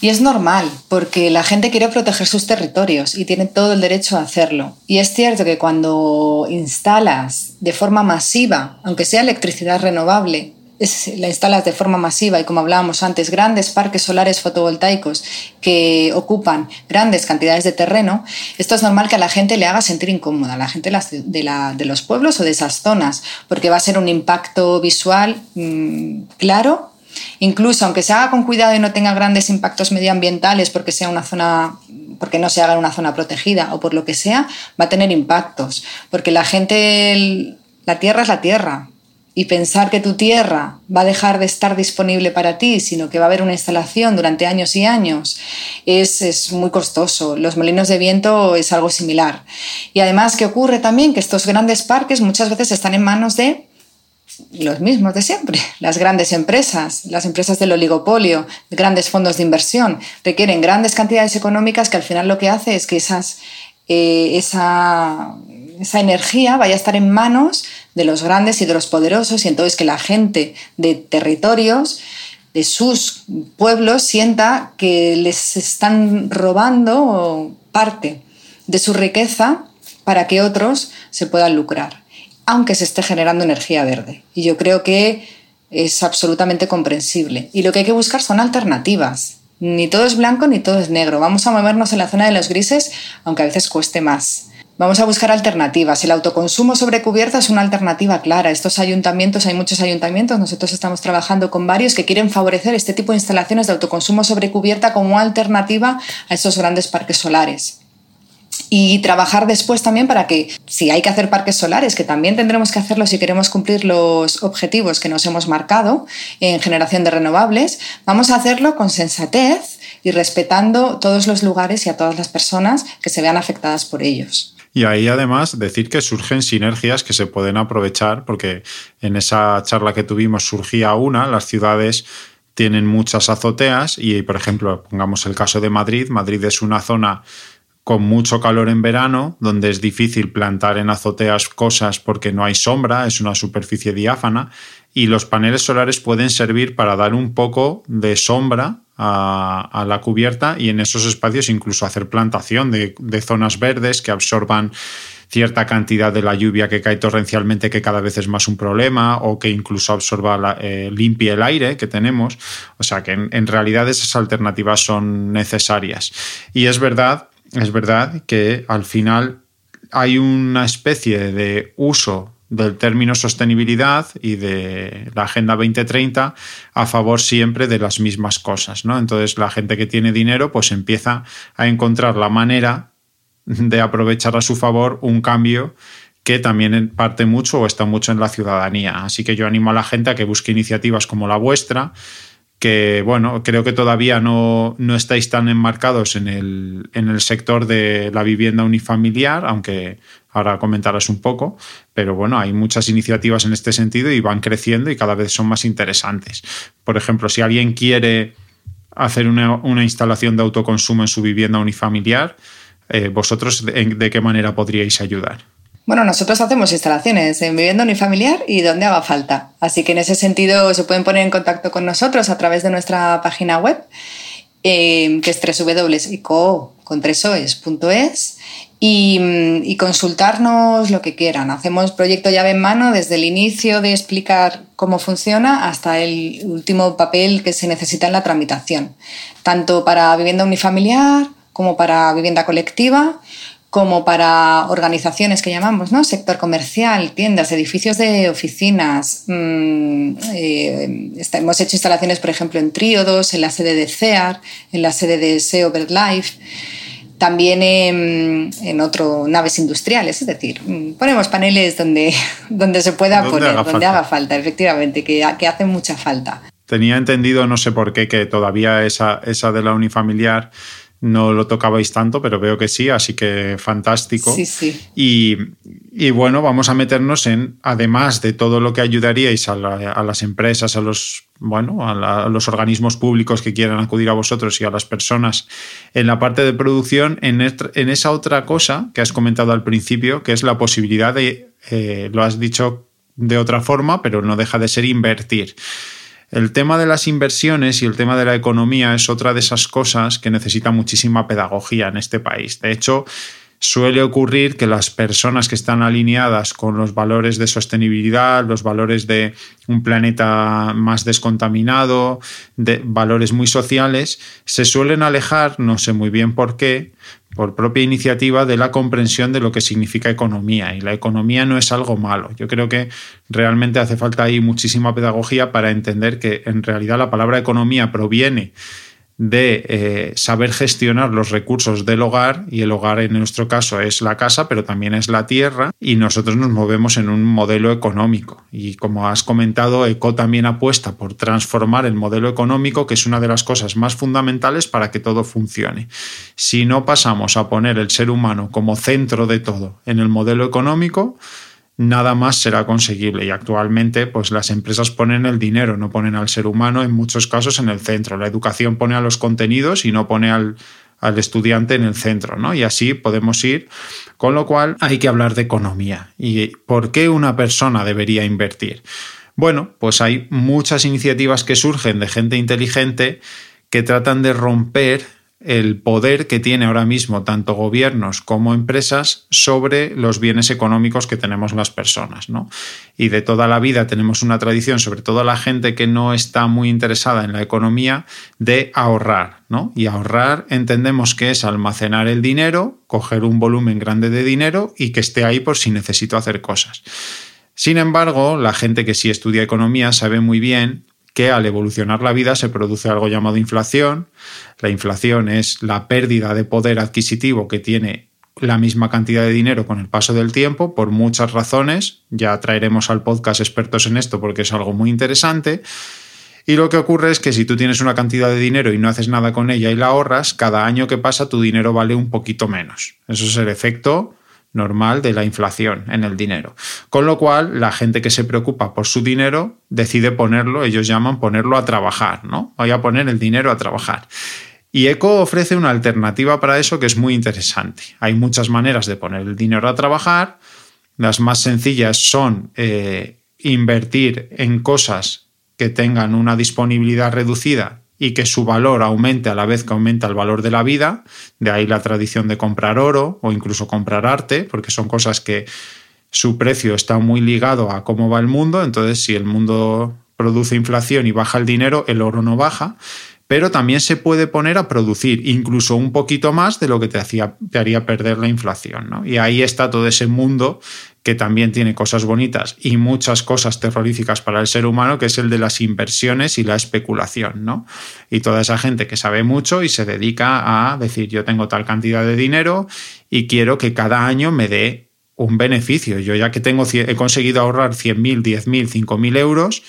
Y es normal, porque la gente quiere proteger sus territorios y tiene todo el derecho a hacerlo. Y es cierto que cuando instalas de forma masiva, aunque sea electricidad renovable, la instalas de forma masiva y como hablábamos antes, grandes parques solares fotovoltaicos que ocupan grandes cantidades de terreno, esto es normal que a la gente le haga sentir incómoda, a la gente de, los pueblos o de esas zonas, porque va a ser un impacto visual mm, claro Incluso aunque se haga con cuidado y no tenga grandes impactos medioambientales porque sea una zona porque no se haga en una zona protegida o por lo que sea, va a tener impactos, porque la gente la tierra es la tierra, y pensar que tu tierra va a dejar de estar disponible para ti, sino que va a haber una instalación durante años y años, es, es, muy costoso. Los molinos de viento es algo similar. Y además, ¿qué ocurre también? Que estos grandes parques muchas veces están en manos de los mismos de siempre. Las grandes empresas, las empresas del oligopolio, grandes fondos de inversión, requieren grandes cantidades económicas que al final lo que hace es que eh, esa, esa energía vaya a estar en manos de los grandes y de los poderosos y entonces que la gente de territorios de sus pueblos sienta que les están robando parte de su riqueza para que otros se puedan lucrar aunque se esté generando energía verde. Y yo creo que es absolutamente comprensible. Y lo que hay que buscar son alternativas. Ni todo es blanco ni todo es negro. Vamos a movernos en la zona de los grises, aunque a veces cueste más. Vamos a buscar alternativas. El autoconsumo sobre cubierta es una alternativa clara. Estos ayuntamientos, hay muchos ayuntamientos, nosotros estamos trabajando con varios que quieren favorecer este tipo de instalaciones de autoconsumo sobre cubierta como alternativa a estos grandes parques solares y trabajar después también para que, si hay que hacer parques solares, que también tendremos que hacerlo si queremos cumplir los objetivos que nos hemos marcado en generación de renovables, vamos a hacerlo con sensatez y respetando todos los lugares y a todas las personas que se vean afectadas por ellos. Y ahí además decir que surgen sinergias que se pueden aprovechar, porque en esa charla que tuvimos surgía una, las ciudades tienen muchas azoteas y, por ejemplo, pongamos el caso de Madrid, Madrid es una zona con mucho calor en verano, donde es difícil plantar en azoteas cosas porque no hay sombra, es una superficie diáfana, y los paneles solares pueden servir para dar un poco de sombra a, la cubierta y en esos espacios incluso hacer plantación de, zonas verdes que absorban cierta cantidad de la lluvia que cae torrencialmente, que cada vez es más un problema, o que incluso absorba, la, eh, limpie el aire que tenemos. O sea que en, en realidad esas alternativas son necesarias. Y es verdad es verdad que al final hay una especie de uso del término sostenibilidad y de la Agenda 2030 a favor siempre de las mismas cosas, ¿no? Entonces la gente que tiene dinero pues empieza a encontrar la manera de aprovechar a su favor un cambio que también parte mucho o está mucho en la ciudadanía. Así que yo animo a la gente a que busque iniciativas como la vuestra, que bueno, creo que todavía no, estáis tan enmarcados en el, en el, sector de la vivienda unifamiliar, aunque ahora comentarás un poco, pero bueno, hay muchas iniciativas en este sentido y van creciendo y cada vez son más interesantes. Por ejemplo, si alguien quiere hacer una, instalación de autoconsumo en su vivienda unifamiliar, eh, ¿vosotros de qué manera podríais ayudar? Bueno, nosotros hacemos instalaciones en vivienda unifamiliar y donde haga falta. Así que en ese sentido se pueden poner en contacto con nosotros a través de nuestra página web, eh, que es www.ico.es y, y consultarnos lo que quieran. Hacemos proyecto llave en mano desde el inicio de explicar cómo funciona hasta el último papel que se necesita en la tramitación, tanto para vivienda unifamiliar como para vivienda colectiva como para organizaciones que llamamos, ¿no? Sector comercial, tiendas, edificios de oficinas. Mm, eh, hemos hecho instalaciones, por ejemplo, en Tríodos, en la sede de CEAR, en la sede de SEO Life, también en, en otro, naves industriales, es decir, mm, ponemos paneles donde, *laughs* donde se pueda poner, donde haga falta, efectivamente, que, que hace mucha falta. Tenía entendido, no sé por qué, que todavía esa, esa de la unifamiliar no lo tocabais tanto, pero veo que sí, así que fantástico. Sí, sí. Y, bueno, vamos a meternos en, además de todo lo que ayudaríais a, las empresas, a los, bueno, a, los organismos públicos que quieran acudir a vosotros y a las personas en la parte de producción, en, en esa otra cosa que has comentado al principio, que es la posibilidad de, eh, lo has dicho de otra forma, pero no deja de ser invertir. El tema de las inversiones y el tema de la economía es otra de esas cosas que necesita muchísima pedagogía en este país. De hecho, suele ocurrir que las personas que están alineadas con los valores de sostenibilidad, los valores de un planeta más descontaminado, de valores muy sociales, se suelen alejar, no sé muy bien por qué, por propia iniciativa de la comprensión de lo que significa economía. Y la economía no es algo malo. Yo creo que realmente hace falta ahí muchísima pedagogía para entender que en realidad la palabra economía proviene de eh, saber gestionar los recursos del hogar y el hogar en nuestro caso es la casa pero también es la tierra y nosotros nos movemos en un modelo económico. Y como has comentado ECO también apuesta por transformar el modelo económico que es una de las cosas más fundamentales para que todo funcione. Si no pasamos a poner el ser humano como centro de todo en el modelo económico nada más será conseguible. Y actualmente, pues las empresas ponen el dinero, no ponen al ser humano en muchos casos en el centro. La educación pone a los contenidos y no pone al, al estudiante en el centro, ¿no? Y así podemos ir, con lo cual hay que hablar de economía. ¿Y por qué una persona debería invertir? Bueno, pues hay muchas iniciativas que surgen de gente inteligente que tratan de romper el poder que tiene ahora mismo tanto gobiernos como empresas sobre los bienes económicos que tenemos las personas. ¿no? Y de toda la vida tenemos una tradición, sobre todo la gente que no está muy interesada en la economía, de ahorrar. ¿no? Y ahorrar entendemos que es almacenar el dinero, coger un volumen grande de dinero y que esté ahí por si necesito hacer cosas. Sin embargo, la gente que sí estudia economía sabe muy bien que al evolucionar la vida se produce algo llamado inflación. La inflación es la pérdida de poder adquisitivo que tiene la misma cantidad de dinero con el paso del tiempo por muchas razones. Ya traeremos al podcast expertos en esto porque es algo muy interesante. Y lo que ocurre es que si tú tienes una cantidad de dinero y no haces nada con ella y la ahorras, cada año que pasa tu dinero vale un poquito menos. Eso es el efecto normal de la inflación en el dinero. Con lo cual, la gente que se preocupa por su dinero decide ponerlo, ellos llaman ponerlo a trabajar, ¿no? Voy a poner el dinero a trabajar. Y ECO ofrece una alternativa para eso que es muy interesante. Hay muchas maneras de poner el dinero a trabajar. Las más sencillas son eh, invertir en cosas que tengan una disponibilidad reducida y que su valor aumente a la vez que aumenta el valor de la vida, de ahí la tradición de comprar oro o incluso comprar arte, porque son cosas que su precio está muy ligado a cómo va el mundo, entonces si el mundo produce inflación y baja el dinero, el oro no baja, pero también se puede poner a producir incluso un poquito más de lo que te, hacía, te haría perder la inflación. ¿no? Y ahí está todo ese mundo que también tiene cosas bonitas y muchas cosas terroríficas para el ser humano, que es el de las inversiones y la especulación. ¿no? Y toda esa gente que sabe mucho y se dedica a decir yo tengo tal cantidad de dinero y quiero que cada año me dé un beneficio. Yo ya que tengo, he conseguido ahorrar 100.000, 10.000, 5.000 euros,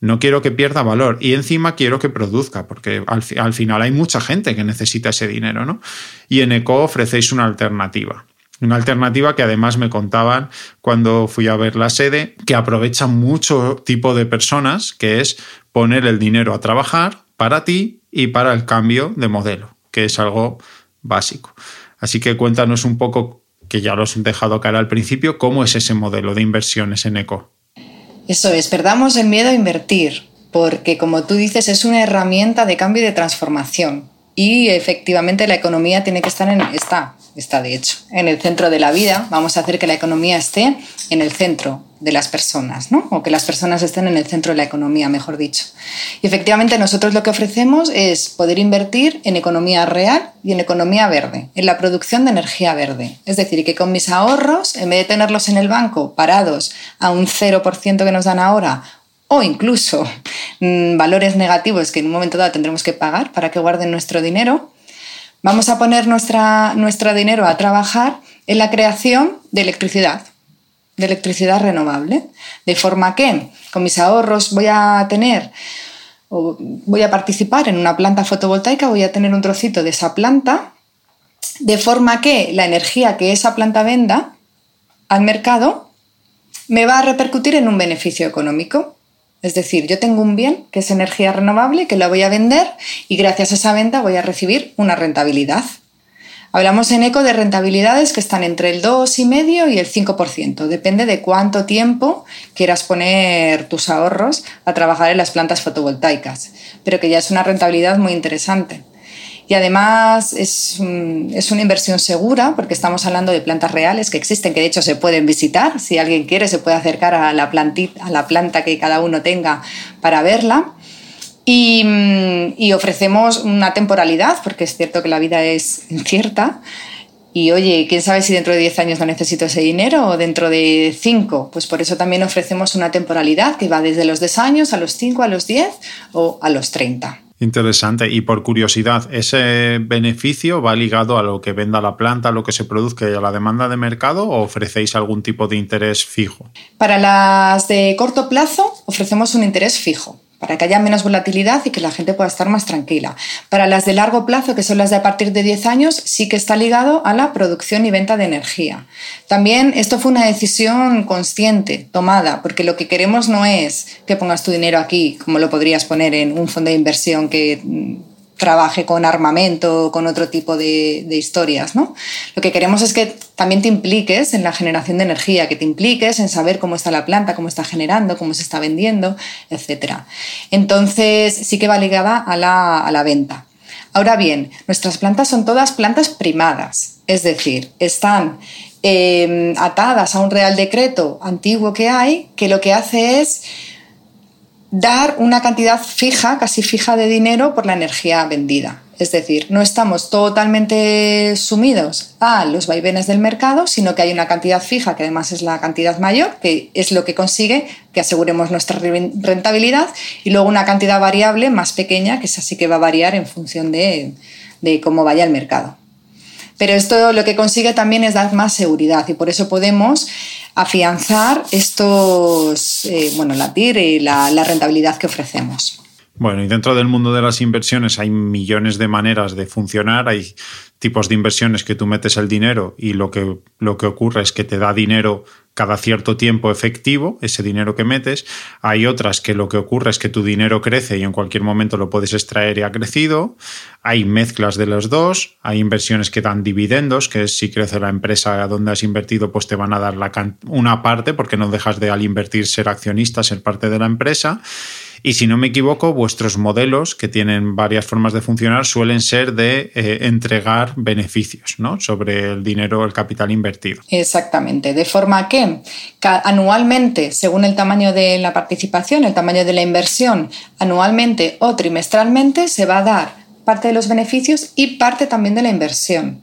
no quiero que pierda valor y encima quiero que produzca, porque al, al, final hay mucha gente que necesita ese dinero, ¿no? Y en ECO ofrecéis una alternativa. Una alternativa que además me contaban cuando fui a ver la sede, que aprovecha mucho tipo de personas, que es poner el dinero a trabajar para ti y para el cambio de modelo, que es algo básico. Así que cuéntanos un poco, que ya los he dejado cara al principio, cómo es ese modelo de inversiones en ECO. Eso es, perdamos el miedo a invertir, porque como tú dices es una herramienta de cambio y de transformación. Y efectivamente la economía tiene que estar en, está, está de hecho, en el centro de la vida. Vamos a hacer que la economía esté en el centro de las personas, ¿no? O que las personas estén en el centro de la economía, mejor dicho. Y efectivamente nosotros lo que ofrecemos es poder invertir en economía real y en economía verde, en la producción de energía verde. Es decir, que con mis ahorros, en vez de tenerlos en el banco parados a un 0% que nos dan ahora o incluso mmm, valores negativos que en un momento dado tendremos que pagar para que guarden nuestro dinero, vamos a poner nuestro dinero a trabajar en la creación de electricidad, de electricidad renovable, de forma que con mis ahorros voy a tener o voy a participar en una planta fotovoltaica, voy a tener un trocito de esa planta, de forma que la energía que esa planta venda al mercado me va a repercutir en un beneficio económico. Es decir, yo tengo un bien que es energía renovable, que la voy a vender y gracias a esa venta voy a recibir una rentabilidad. Hablamos en eco de rentabilidades que están entre el 2,5 y el 5%. Depende de cuánto tiempo quieras poner tus ahorros a trabajar en las plantas fotovoltaicas, pero que ya es una rentabilidad muy interesante. Y además es, es, una inversión segura porque estamos hablando de plantas reales que existen, que de hecho se pueden visitar. Si alguien quiere, se puede acercar a la, plantita, a la planta que cada uno tenga para verla. Y, ofrecemos una temporalidad, porque es cierto que la vida es incierta. Y oye, quién sabe si dentro de 10 años no necesito ese dinero o dentro de 5. Pues por eso también ofrecemos una temporalidad que va desde los 10 años a los 5, a los 10 o a los 30. Interesante. Y por curiosidad, ¿ese beneficio va ligado a lo que venda la planta, a lo que se produzca y a la demanda de mercado o ofrecéis algún tipo de interés fijo? Para las de corto plazo ofrecemos un interés fijo para que haya menos volatilidad y que la gente pueda estar más tranquila. Para las de largo plazo, que son las de a partir de 10 años, sí que está ligado a la producción y venta de energía. También esto fue una decisión consciente, tomada, porque lo que queremos no es que pongas tu dinero aquí, como lo podrías poner en un fondo de inversión que mm, trabaje con armamento o con otro tipo de, historias. ¿no? Lo que queremos es que también te impliques en la generación de energía, que te impliques en saber cómo está la planta, cómo está generando, cómo se está vendiendo, etc. Entonces sí que va ligada a la, venta. Ahora bien, nuestras plantas son todas plantas primadas, es decir, están eh, atadas a un real decreto antiguo que hay, que lo que hace es dar una cantidad fija, casi fija de dinero por la energía vendida. Es decir, no estamos totalmente sumidos a los vaivenes del mercado, sino que hay una cantidad fija, que además es la cantidad mayor, que es lo que consigue que aseguremos nuestra rentabilidad, y luego una cantidad variable más pequeña, que es así que va a variar en función de, de cómo vaya el mercado. Pero esto lo que consigue también es dar más seguridad y por eso podemos afianzar estos, eh, bueno, la TIR y la, la rentabilidad que ofrecemos. Bueno, y dentro del mundo de las inversiones hay millones de maneras de funcionar. Hay tipos de inversiones que tú metes el dinero y lo que, lo que ocurre es que te da dinero cada cierto tiempo efectivo, ese dinero que metes. Hay otras que lo que ocurre es que tu dinero crece y en cualquier momento lo puedes extraer y ha crecido. Hay mezclas de los dos. Hay inversiones que dan dividendos, que es si crece la empresa donde has invertido, pues te van a dar la una parte porque no dejas de al invertir ser accionista, ser parte de la empresa. Y si no me equivoco, vuestros modelos, que tienen varias formas de funcionar, suelen ser de eh, entregar beneficios ¿no? sobre el dinero, el capital invertido. Exactamente. De forma que anualmente, según el tamaño de la participación, el tamaño de la inversión, anualmente o trimestralmente, se va a dar parte de los beneficios y parte también de la inversión.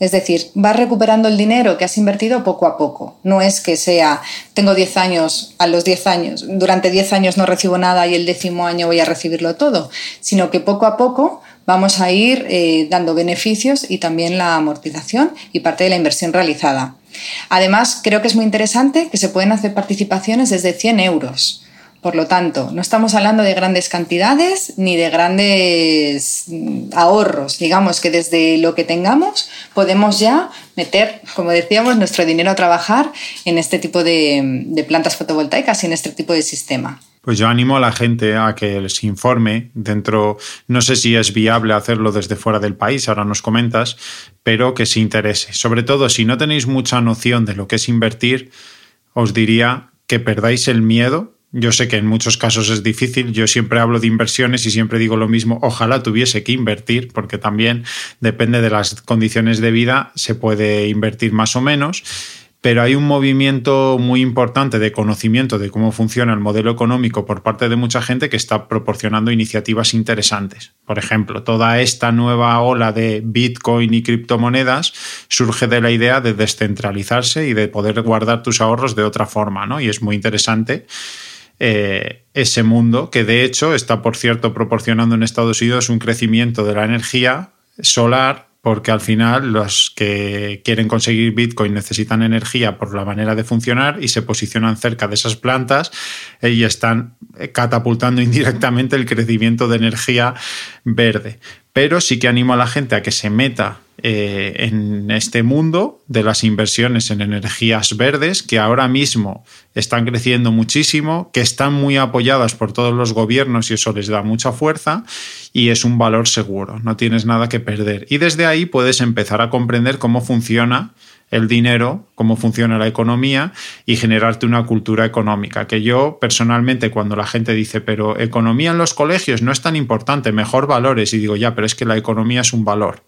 Es decir, vas recuperando el dinero que has invertido poco a poco. No es que sea, tengo 10 años, a los 10 años, durante 10 años no recibo nada y el décimo año voy a recibirlo todo, sino que poco a poco vamos a ir eh, dando beneficios y también la amortización y parte de la inversión realizada. Además, creo que es muy interesante que se pueden hacer participaciones desde 100 euros. Por lo tanto, no estamos hablando de grandes cantidades ni de grandes mm, ahorros. Digamos que desde lo que tengamos podemos ya meter, como decíamos, nuestro dinero a trabajar en este tipo de, plantas fotovoltaicas y en este tipo de sistema. Pues yo animo a la gente a que les informe dentro, no sé si es viable hacerlo desde fuera del país, ahora nos comentas, pero que se interese. Sobre todo, si no tenéis mucha noción de lo que es invertir, os diría que perdáis el miedo yo sé que en muchos casos es difícil, yo siempre hablo de inversiones y siempre digo lo mismo, ojalá tuviese que invertir, porque también depende de las condiciones de vida, se puede invertir más o menos, pero hay un movimiento muy importante de conocimiento de cómo funciona el modelo económico por parte de mucha gente que está proporcionando iniciativas interesantes. Por ejemplo, toda esta nueva ola de Bitcoin y criptomonedas surge de la idea de descentralizarse y de poder guardar tus ahorros de otra forma, ¿no? Y es muy interesante eh, ese mundo, que de hecho está, por cierto, proporcionando en Estados Unidos un crecimiento de la energía solar, porque al final los que quieren conseguir Bitcoin necesitan energía por la manera de funcionar y se posicionan cerca de esas plantas eh, y están catapultando *laughs* indirectamente el crecimiento de energía verde. Pero sí que animo a la gente a que se meta eh, en este mundo de las inversiones en energías verdes que ahora mismo están creciendo muchísimo, que están muy apoyadas por todos los gobiernos y eso les da mucha fuerza y es un valor seguro, no tienes nada que perder. Y desde ahí puedes empezar a comprender cómo funciona el dinero, cómo funciona la economía y generarte una cultura económica. Que yo personalmente cuando la gente dice, pero economía en los colegios no es tan importante, mejor valores, y digo, ya, pero es que la economía es un valor.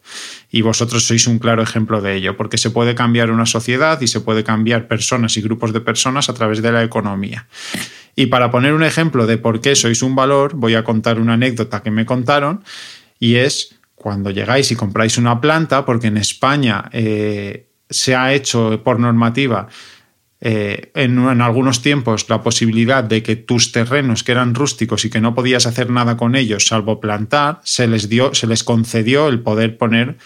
Y vosotros sois un claro ejemplo de ello, porque se puede cambiar una sociedad y se puede cambiar personas y grupos de personas a través de la economía. Y para poner un ejemplo de por qué sois un valor, voy a contar una anécdota que me contaron y es cuando llegáis y compráis una planta, porque en España eh, se ha hecho por normativa eh, en, algunos tiempos la posibilidad de que tus terrenos que eran rústicos y que no podías hacer nada con ellos salvo plantar, se les dio, se les concedió el poder poner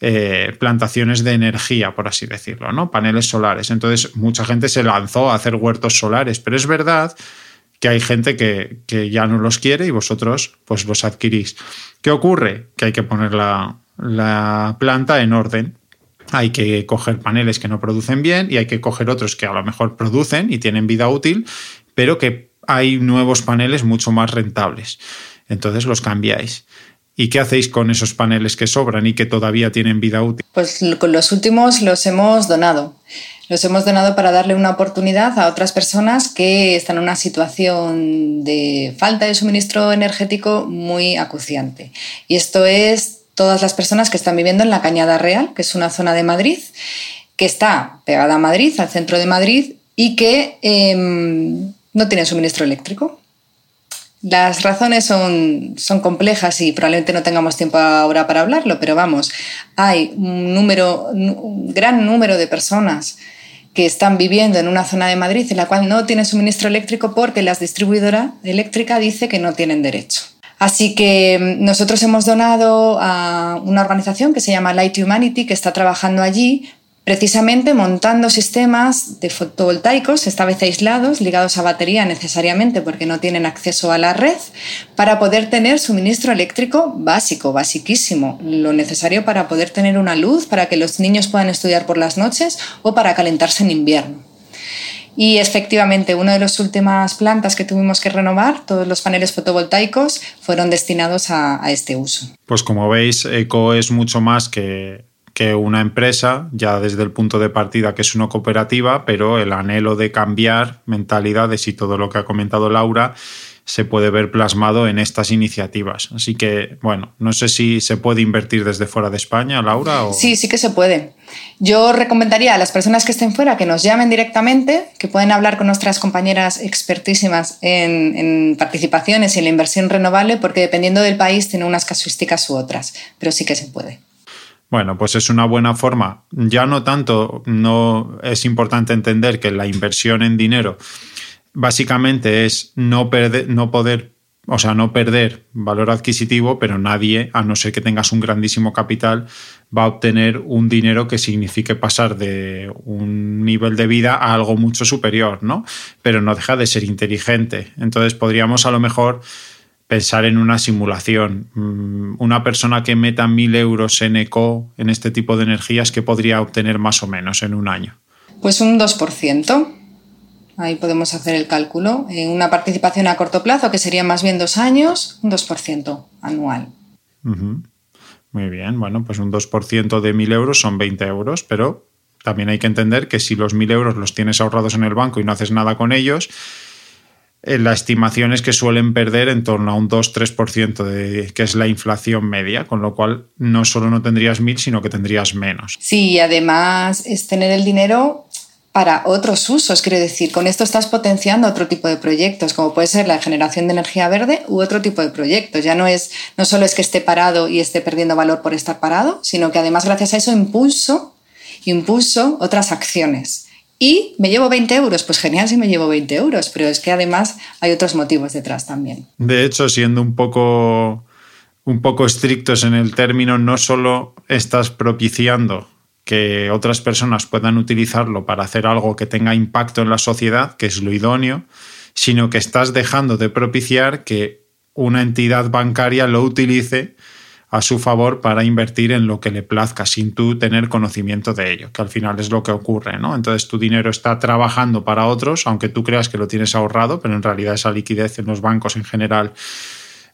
eh, plantaciones de energía, por así decirlo, ¿no? Paneles solares. Entonces, mucha gente se lanzó a hacer huertos solares, pero es verdad que hay gente que, ya no los quiere y vosotros pues los adquirís. ¿Qué ocurre? Que hay que poner la, la planta en orden. Hay que coger paneles que no producen bien y hay que coger otros que a lo mejor producen y tienen vida útil, pero que hay nuevos paneles mucho más rentables. Entonces los cambiáis. ¿Y qué hacéis con esos paneles que sobran y que todavía tienen vida útil? Pues con los últimos los hemos donado. Los hemos donado para darle una oportunidad a otras personas que están en una situación de falta de suministro energético muy acuciante. Y esto es todas las personas que están viviendo en la Cañada Real, que es una zona de Madrid, que está pegada a Madrid, al centro de Madrid, y que em, no tienen suministro eléctrico. Las razones son, son, complejas y probablemente no tengamos tiempo ahora para hablarlo, pero vamos, hay un, número, un gran número de personas que están viviendo en una zona de Madrid en la cual no tienen suministro eléctrico porque la distribuidora eléctrica dice que no tienen derecho. Así que mm, nosotros hemos donado a una organización que se llama Light Humanity, que está trabajando allí precisamente montando sistemas de fotovoltaicos, esta vez aislados, ligados a batería necesariamente porque no tienen acceso a la red, para poder tener suministro eléctrico básico, basiquísimo, lo necesario para poder tener una luz, para que los niños puedan estudiar por las noches o para calentarse en invierno. Y efectivamente, una de las últimas plantas que tuvimos que renovar, todos los paneles fotovoltaicos, fueron destinados a, a este uso. Pues como veis, ECO es mucho más que que una empresa, ya desde el punto de partida que es una cooperativa, pero el anhelo de cambiar mentalidades y todo lo que ha comentado Laura se puede ver plasmado en estas iniciativas. Así que, bueno, no sé si se puede invertir desde fuera de España, Laura. O... Sí, sí que se puede. Yo recomendaría a las personas que estén fuera que nos llamen directamente, que pueden hablar con nuestras compañeras expertísimas en, en participaciones y en la inversión renovable, porque dependiendo del país tiene unas casuísticas u otras, pero sí que se puede. Bueno, pues es una buena forma. Ya no tanto, no es importante entender que la inversión en dinero básicamente es no perder, no poder, o sea, no perder valor adquisitivo, pero nadie, a no ser que tengas un grandísimo capital, va a obtener un dinero que signifique pasar de un nivel de vida a algo mucho superior, ¿no? Pero no deja de ser inteligente. Entonces podríamos a lo mejor pensar en una simulación. Mm, una persona que meta mil euros en ECO, en este tipo de energías, ¿qué podría obtener más o menos en un año? Pues un 2%. Ahí podemos hacer el cálculo. En una participación a corto plazo, que sería más bien dos años, un 2% anual. Muy bien, bueno, pues un 2% de mil euros son 20 euros, pero también hay que entender que si los mil euros los tienes ahorrados en el banco y no haces nada con ellos, eh, la estimación es que suelen perder en torno a un 2-3%, de, que es la inflación media, con lo cual no solo no tendrías mil, sino que tendrías menos. Sí, además es tener el dinero para otros usos, quiero decir, con esto estás potenciando otro tipo de proyectos, como puede ser la generación de energía verde u otro tipo de proyectos. Ya no es no solo es que esté parado y esté perdiendo valor por estar parado, sino que además gracias a eso impulso impulso otras acciones y me llevo 20 euros. Pues genial si me llevo 20 euros, pero es que además hay otros motivos detrás también. De hecho, siendo un poco, un poco estrictos en el término, no solo estás propiciando que otras personas puedan utilizarlo para hacer algo que tenga impacto en la sociedad, que es lo idóneo, sino que estás dejando de propiciar que una entidad bancaria lo utilice a su favor para invertir en lo que le plazca sin tú tener conocimiento de ello, que al final es lo que ocurre, ¿no? Entonces tu dinero está trabajando para otros, aunque tú creas que lo tienes ahorrado, pero en realidad esa liquidez en los bancos en general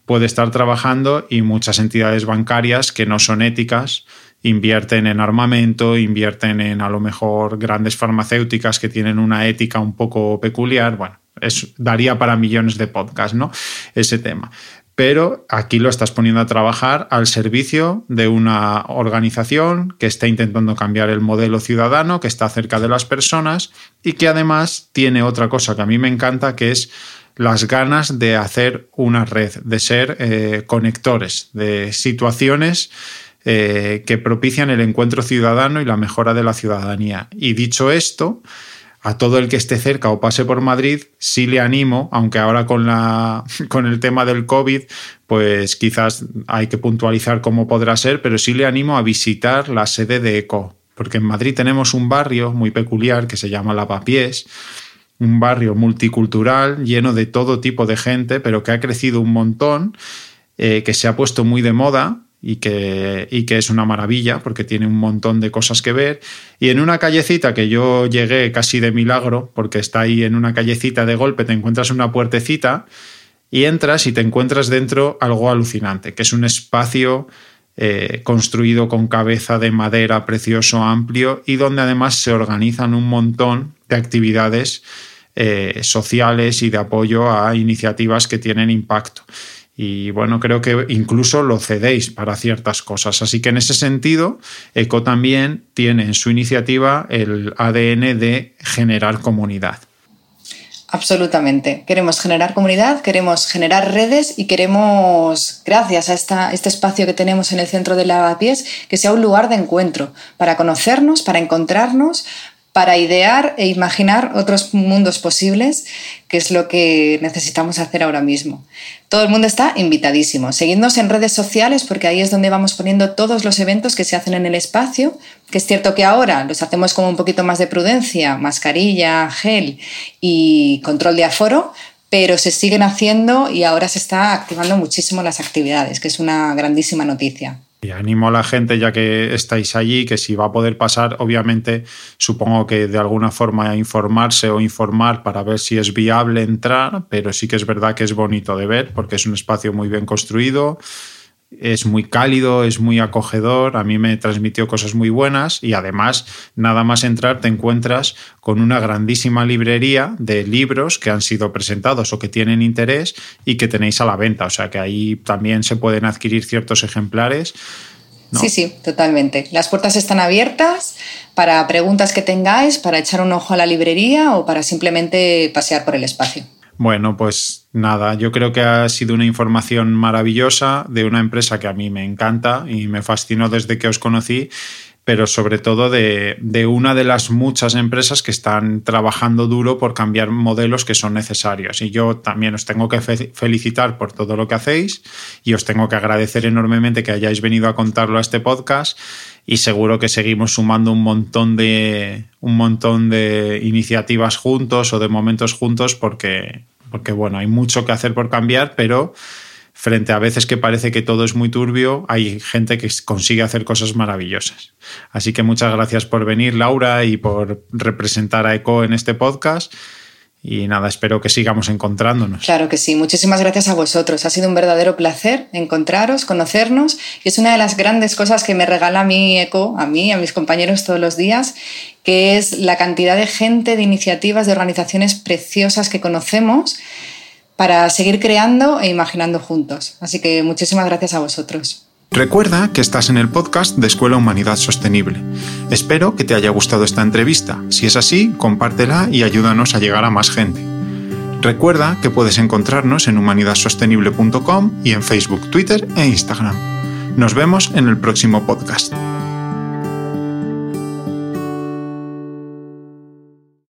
puede estar trabajando y muchas entidades bancarias que no son éticas invierten en armamento, invierten en a lo mejor grandes farmacéuticas que tienen una ética un poco peculiar, bueno, es, daría para millones de podcasts, ¿no? Ese tema pero aquí lo estás poniendo a trabajar al servicio de una organización que está intentando cambiar el modelo ciudadano, que está cerca de las personas y que además tiene otra cosa que a mí me encanta, que es las ganas de hacer una red, de ser eh, conectores, de situaciones eh, que propician el encuentro ciudadano y la mejora de la ciudadanía. Y dicho esto, a todo el que esté cerca o pase por Madrid, sí le animo, aunque ahora con, la, *laughs* con el tema del COVID, pues quizás hay que puntualizar cómo podrá ser, pero sí le animo a visitar la sede de ECO, porque en Madrid tenemos un barrio muy peculiar que se llama Lavapiés, un barrio multicultural lleno de todo tipo de gente, pero que ha crecido un montón, eh, que se ha puesto muy de moda y que, y que es una maravilla porque tiene un montón de cosas que ver. Y en una callecita que yo llegué casi de milagro, porque está ahí en una callecita de golpe, te encuentras una puertecita y entras y te encuentras dentro algo alucinante, que es un espacio eh, construido con cabeza de madera precioso, amplio y donde además se organizan un montón de actividades eh, sociales y de apoyo a iniciativas que tienen impacto. Y bueno, creo que incluso lo cedéis para ciertas cosas. Así que en ese sentido, ECO también tiene en su iniciativa el ADN de generar comunidad. Absolutamente. Queremos generar comunidad, queremos generar redes y queremos, gracias a este espacio que tenemos en el centro de Lavapiés, que sea un lugar de encuentro para conocernos, para encontrarnos, para idear e imaginar otros mundos posibles, que es lo que necesitamos hacer ahora mismo. Todo el mundo está invitadísimo. Seguidnos en redes sociales porque ahí es donde vamos poniendo todos los eventos que se hacen en el espacio, que es cierto que ahora los hacemos con un poquito más de prudencia, mascarilla, gel y control de aforo, pero se siguen haciendo y ahora se está activando muchísimo las actividades, que es una grandísima noticia. Y animo a la gente, ya que estáis allí, que si va a poder pasar, obviamente supongo que de alguna forma informarse o informar para ver si es viable entrar, pero sí que es verdad que es bonito de ver porque es un espacio muy bien construido, es muy cálido, es muy acogedor, a mí me transmitió cosas muy buenas y además nada más entrar te encuentras con una grandísima librería de libros que han sido presentados o que tienen interés y que tenéis a la venta, o sea que ahí también se pueden adquirir ciertos ejemplares. Sí, sí, totalmente. Las puertas están abiertas para preguntas que tengáis, para echar un ojo a la librería o para simplemente pasear por el espacio. Bueno, pues nada, yo creo que ha sido una información maravillosa de una empresa que a mí me encanta y me fascinó desde que os conocí, pero sobre todo de, una de las muchas empresas que están trabajando duro por cambiar modelos que son necesarios. Y yo también os tengo que felicitar por todo lo que hacéis y os tengo que agradecer enormemente que hayáis venido a contarlo a este podcast y seguro que seguimos sumando un montón de un montón de iniciativas juntos o de momentos juntos porque porque bueno, hay mucho que hacer por cambiar, pero frente a veces que parece que todo es muy turbio, hay gente que consigue hacer cosas maravillosas. Así que muchas gracias por venir, Laura, y por representar a ECO en este podcast. Y nada, espero que sigamos encontrándonos. Claro que sí, muchísimas gracias a vosotros. Ha sido un verdadero placer encontraros, conocernos. Y es una de las grandes cosas que me regala mí ECO, a mí, a mis compañeros todos los días, que es la cantidad de gente, de iniciativas, de organizaciones preciosas que conocemos para seguir creando e imaginando juntos. Así que muchísimas gracias a vosotros. Recuerda que estás en el podcast de Escuela Humanidad Sostenible. Espero que te haya gustado esta entrevista. Si es así, compártela y ayúdanos a llegar a más gente. Recuerda que puedes encontrarnos en humanidadsostenible.com y en Facebook, Twitter e Instagram. Nos vemos en el próximo podcast.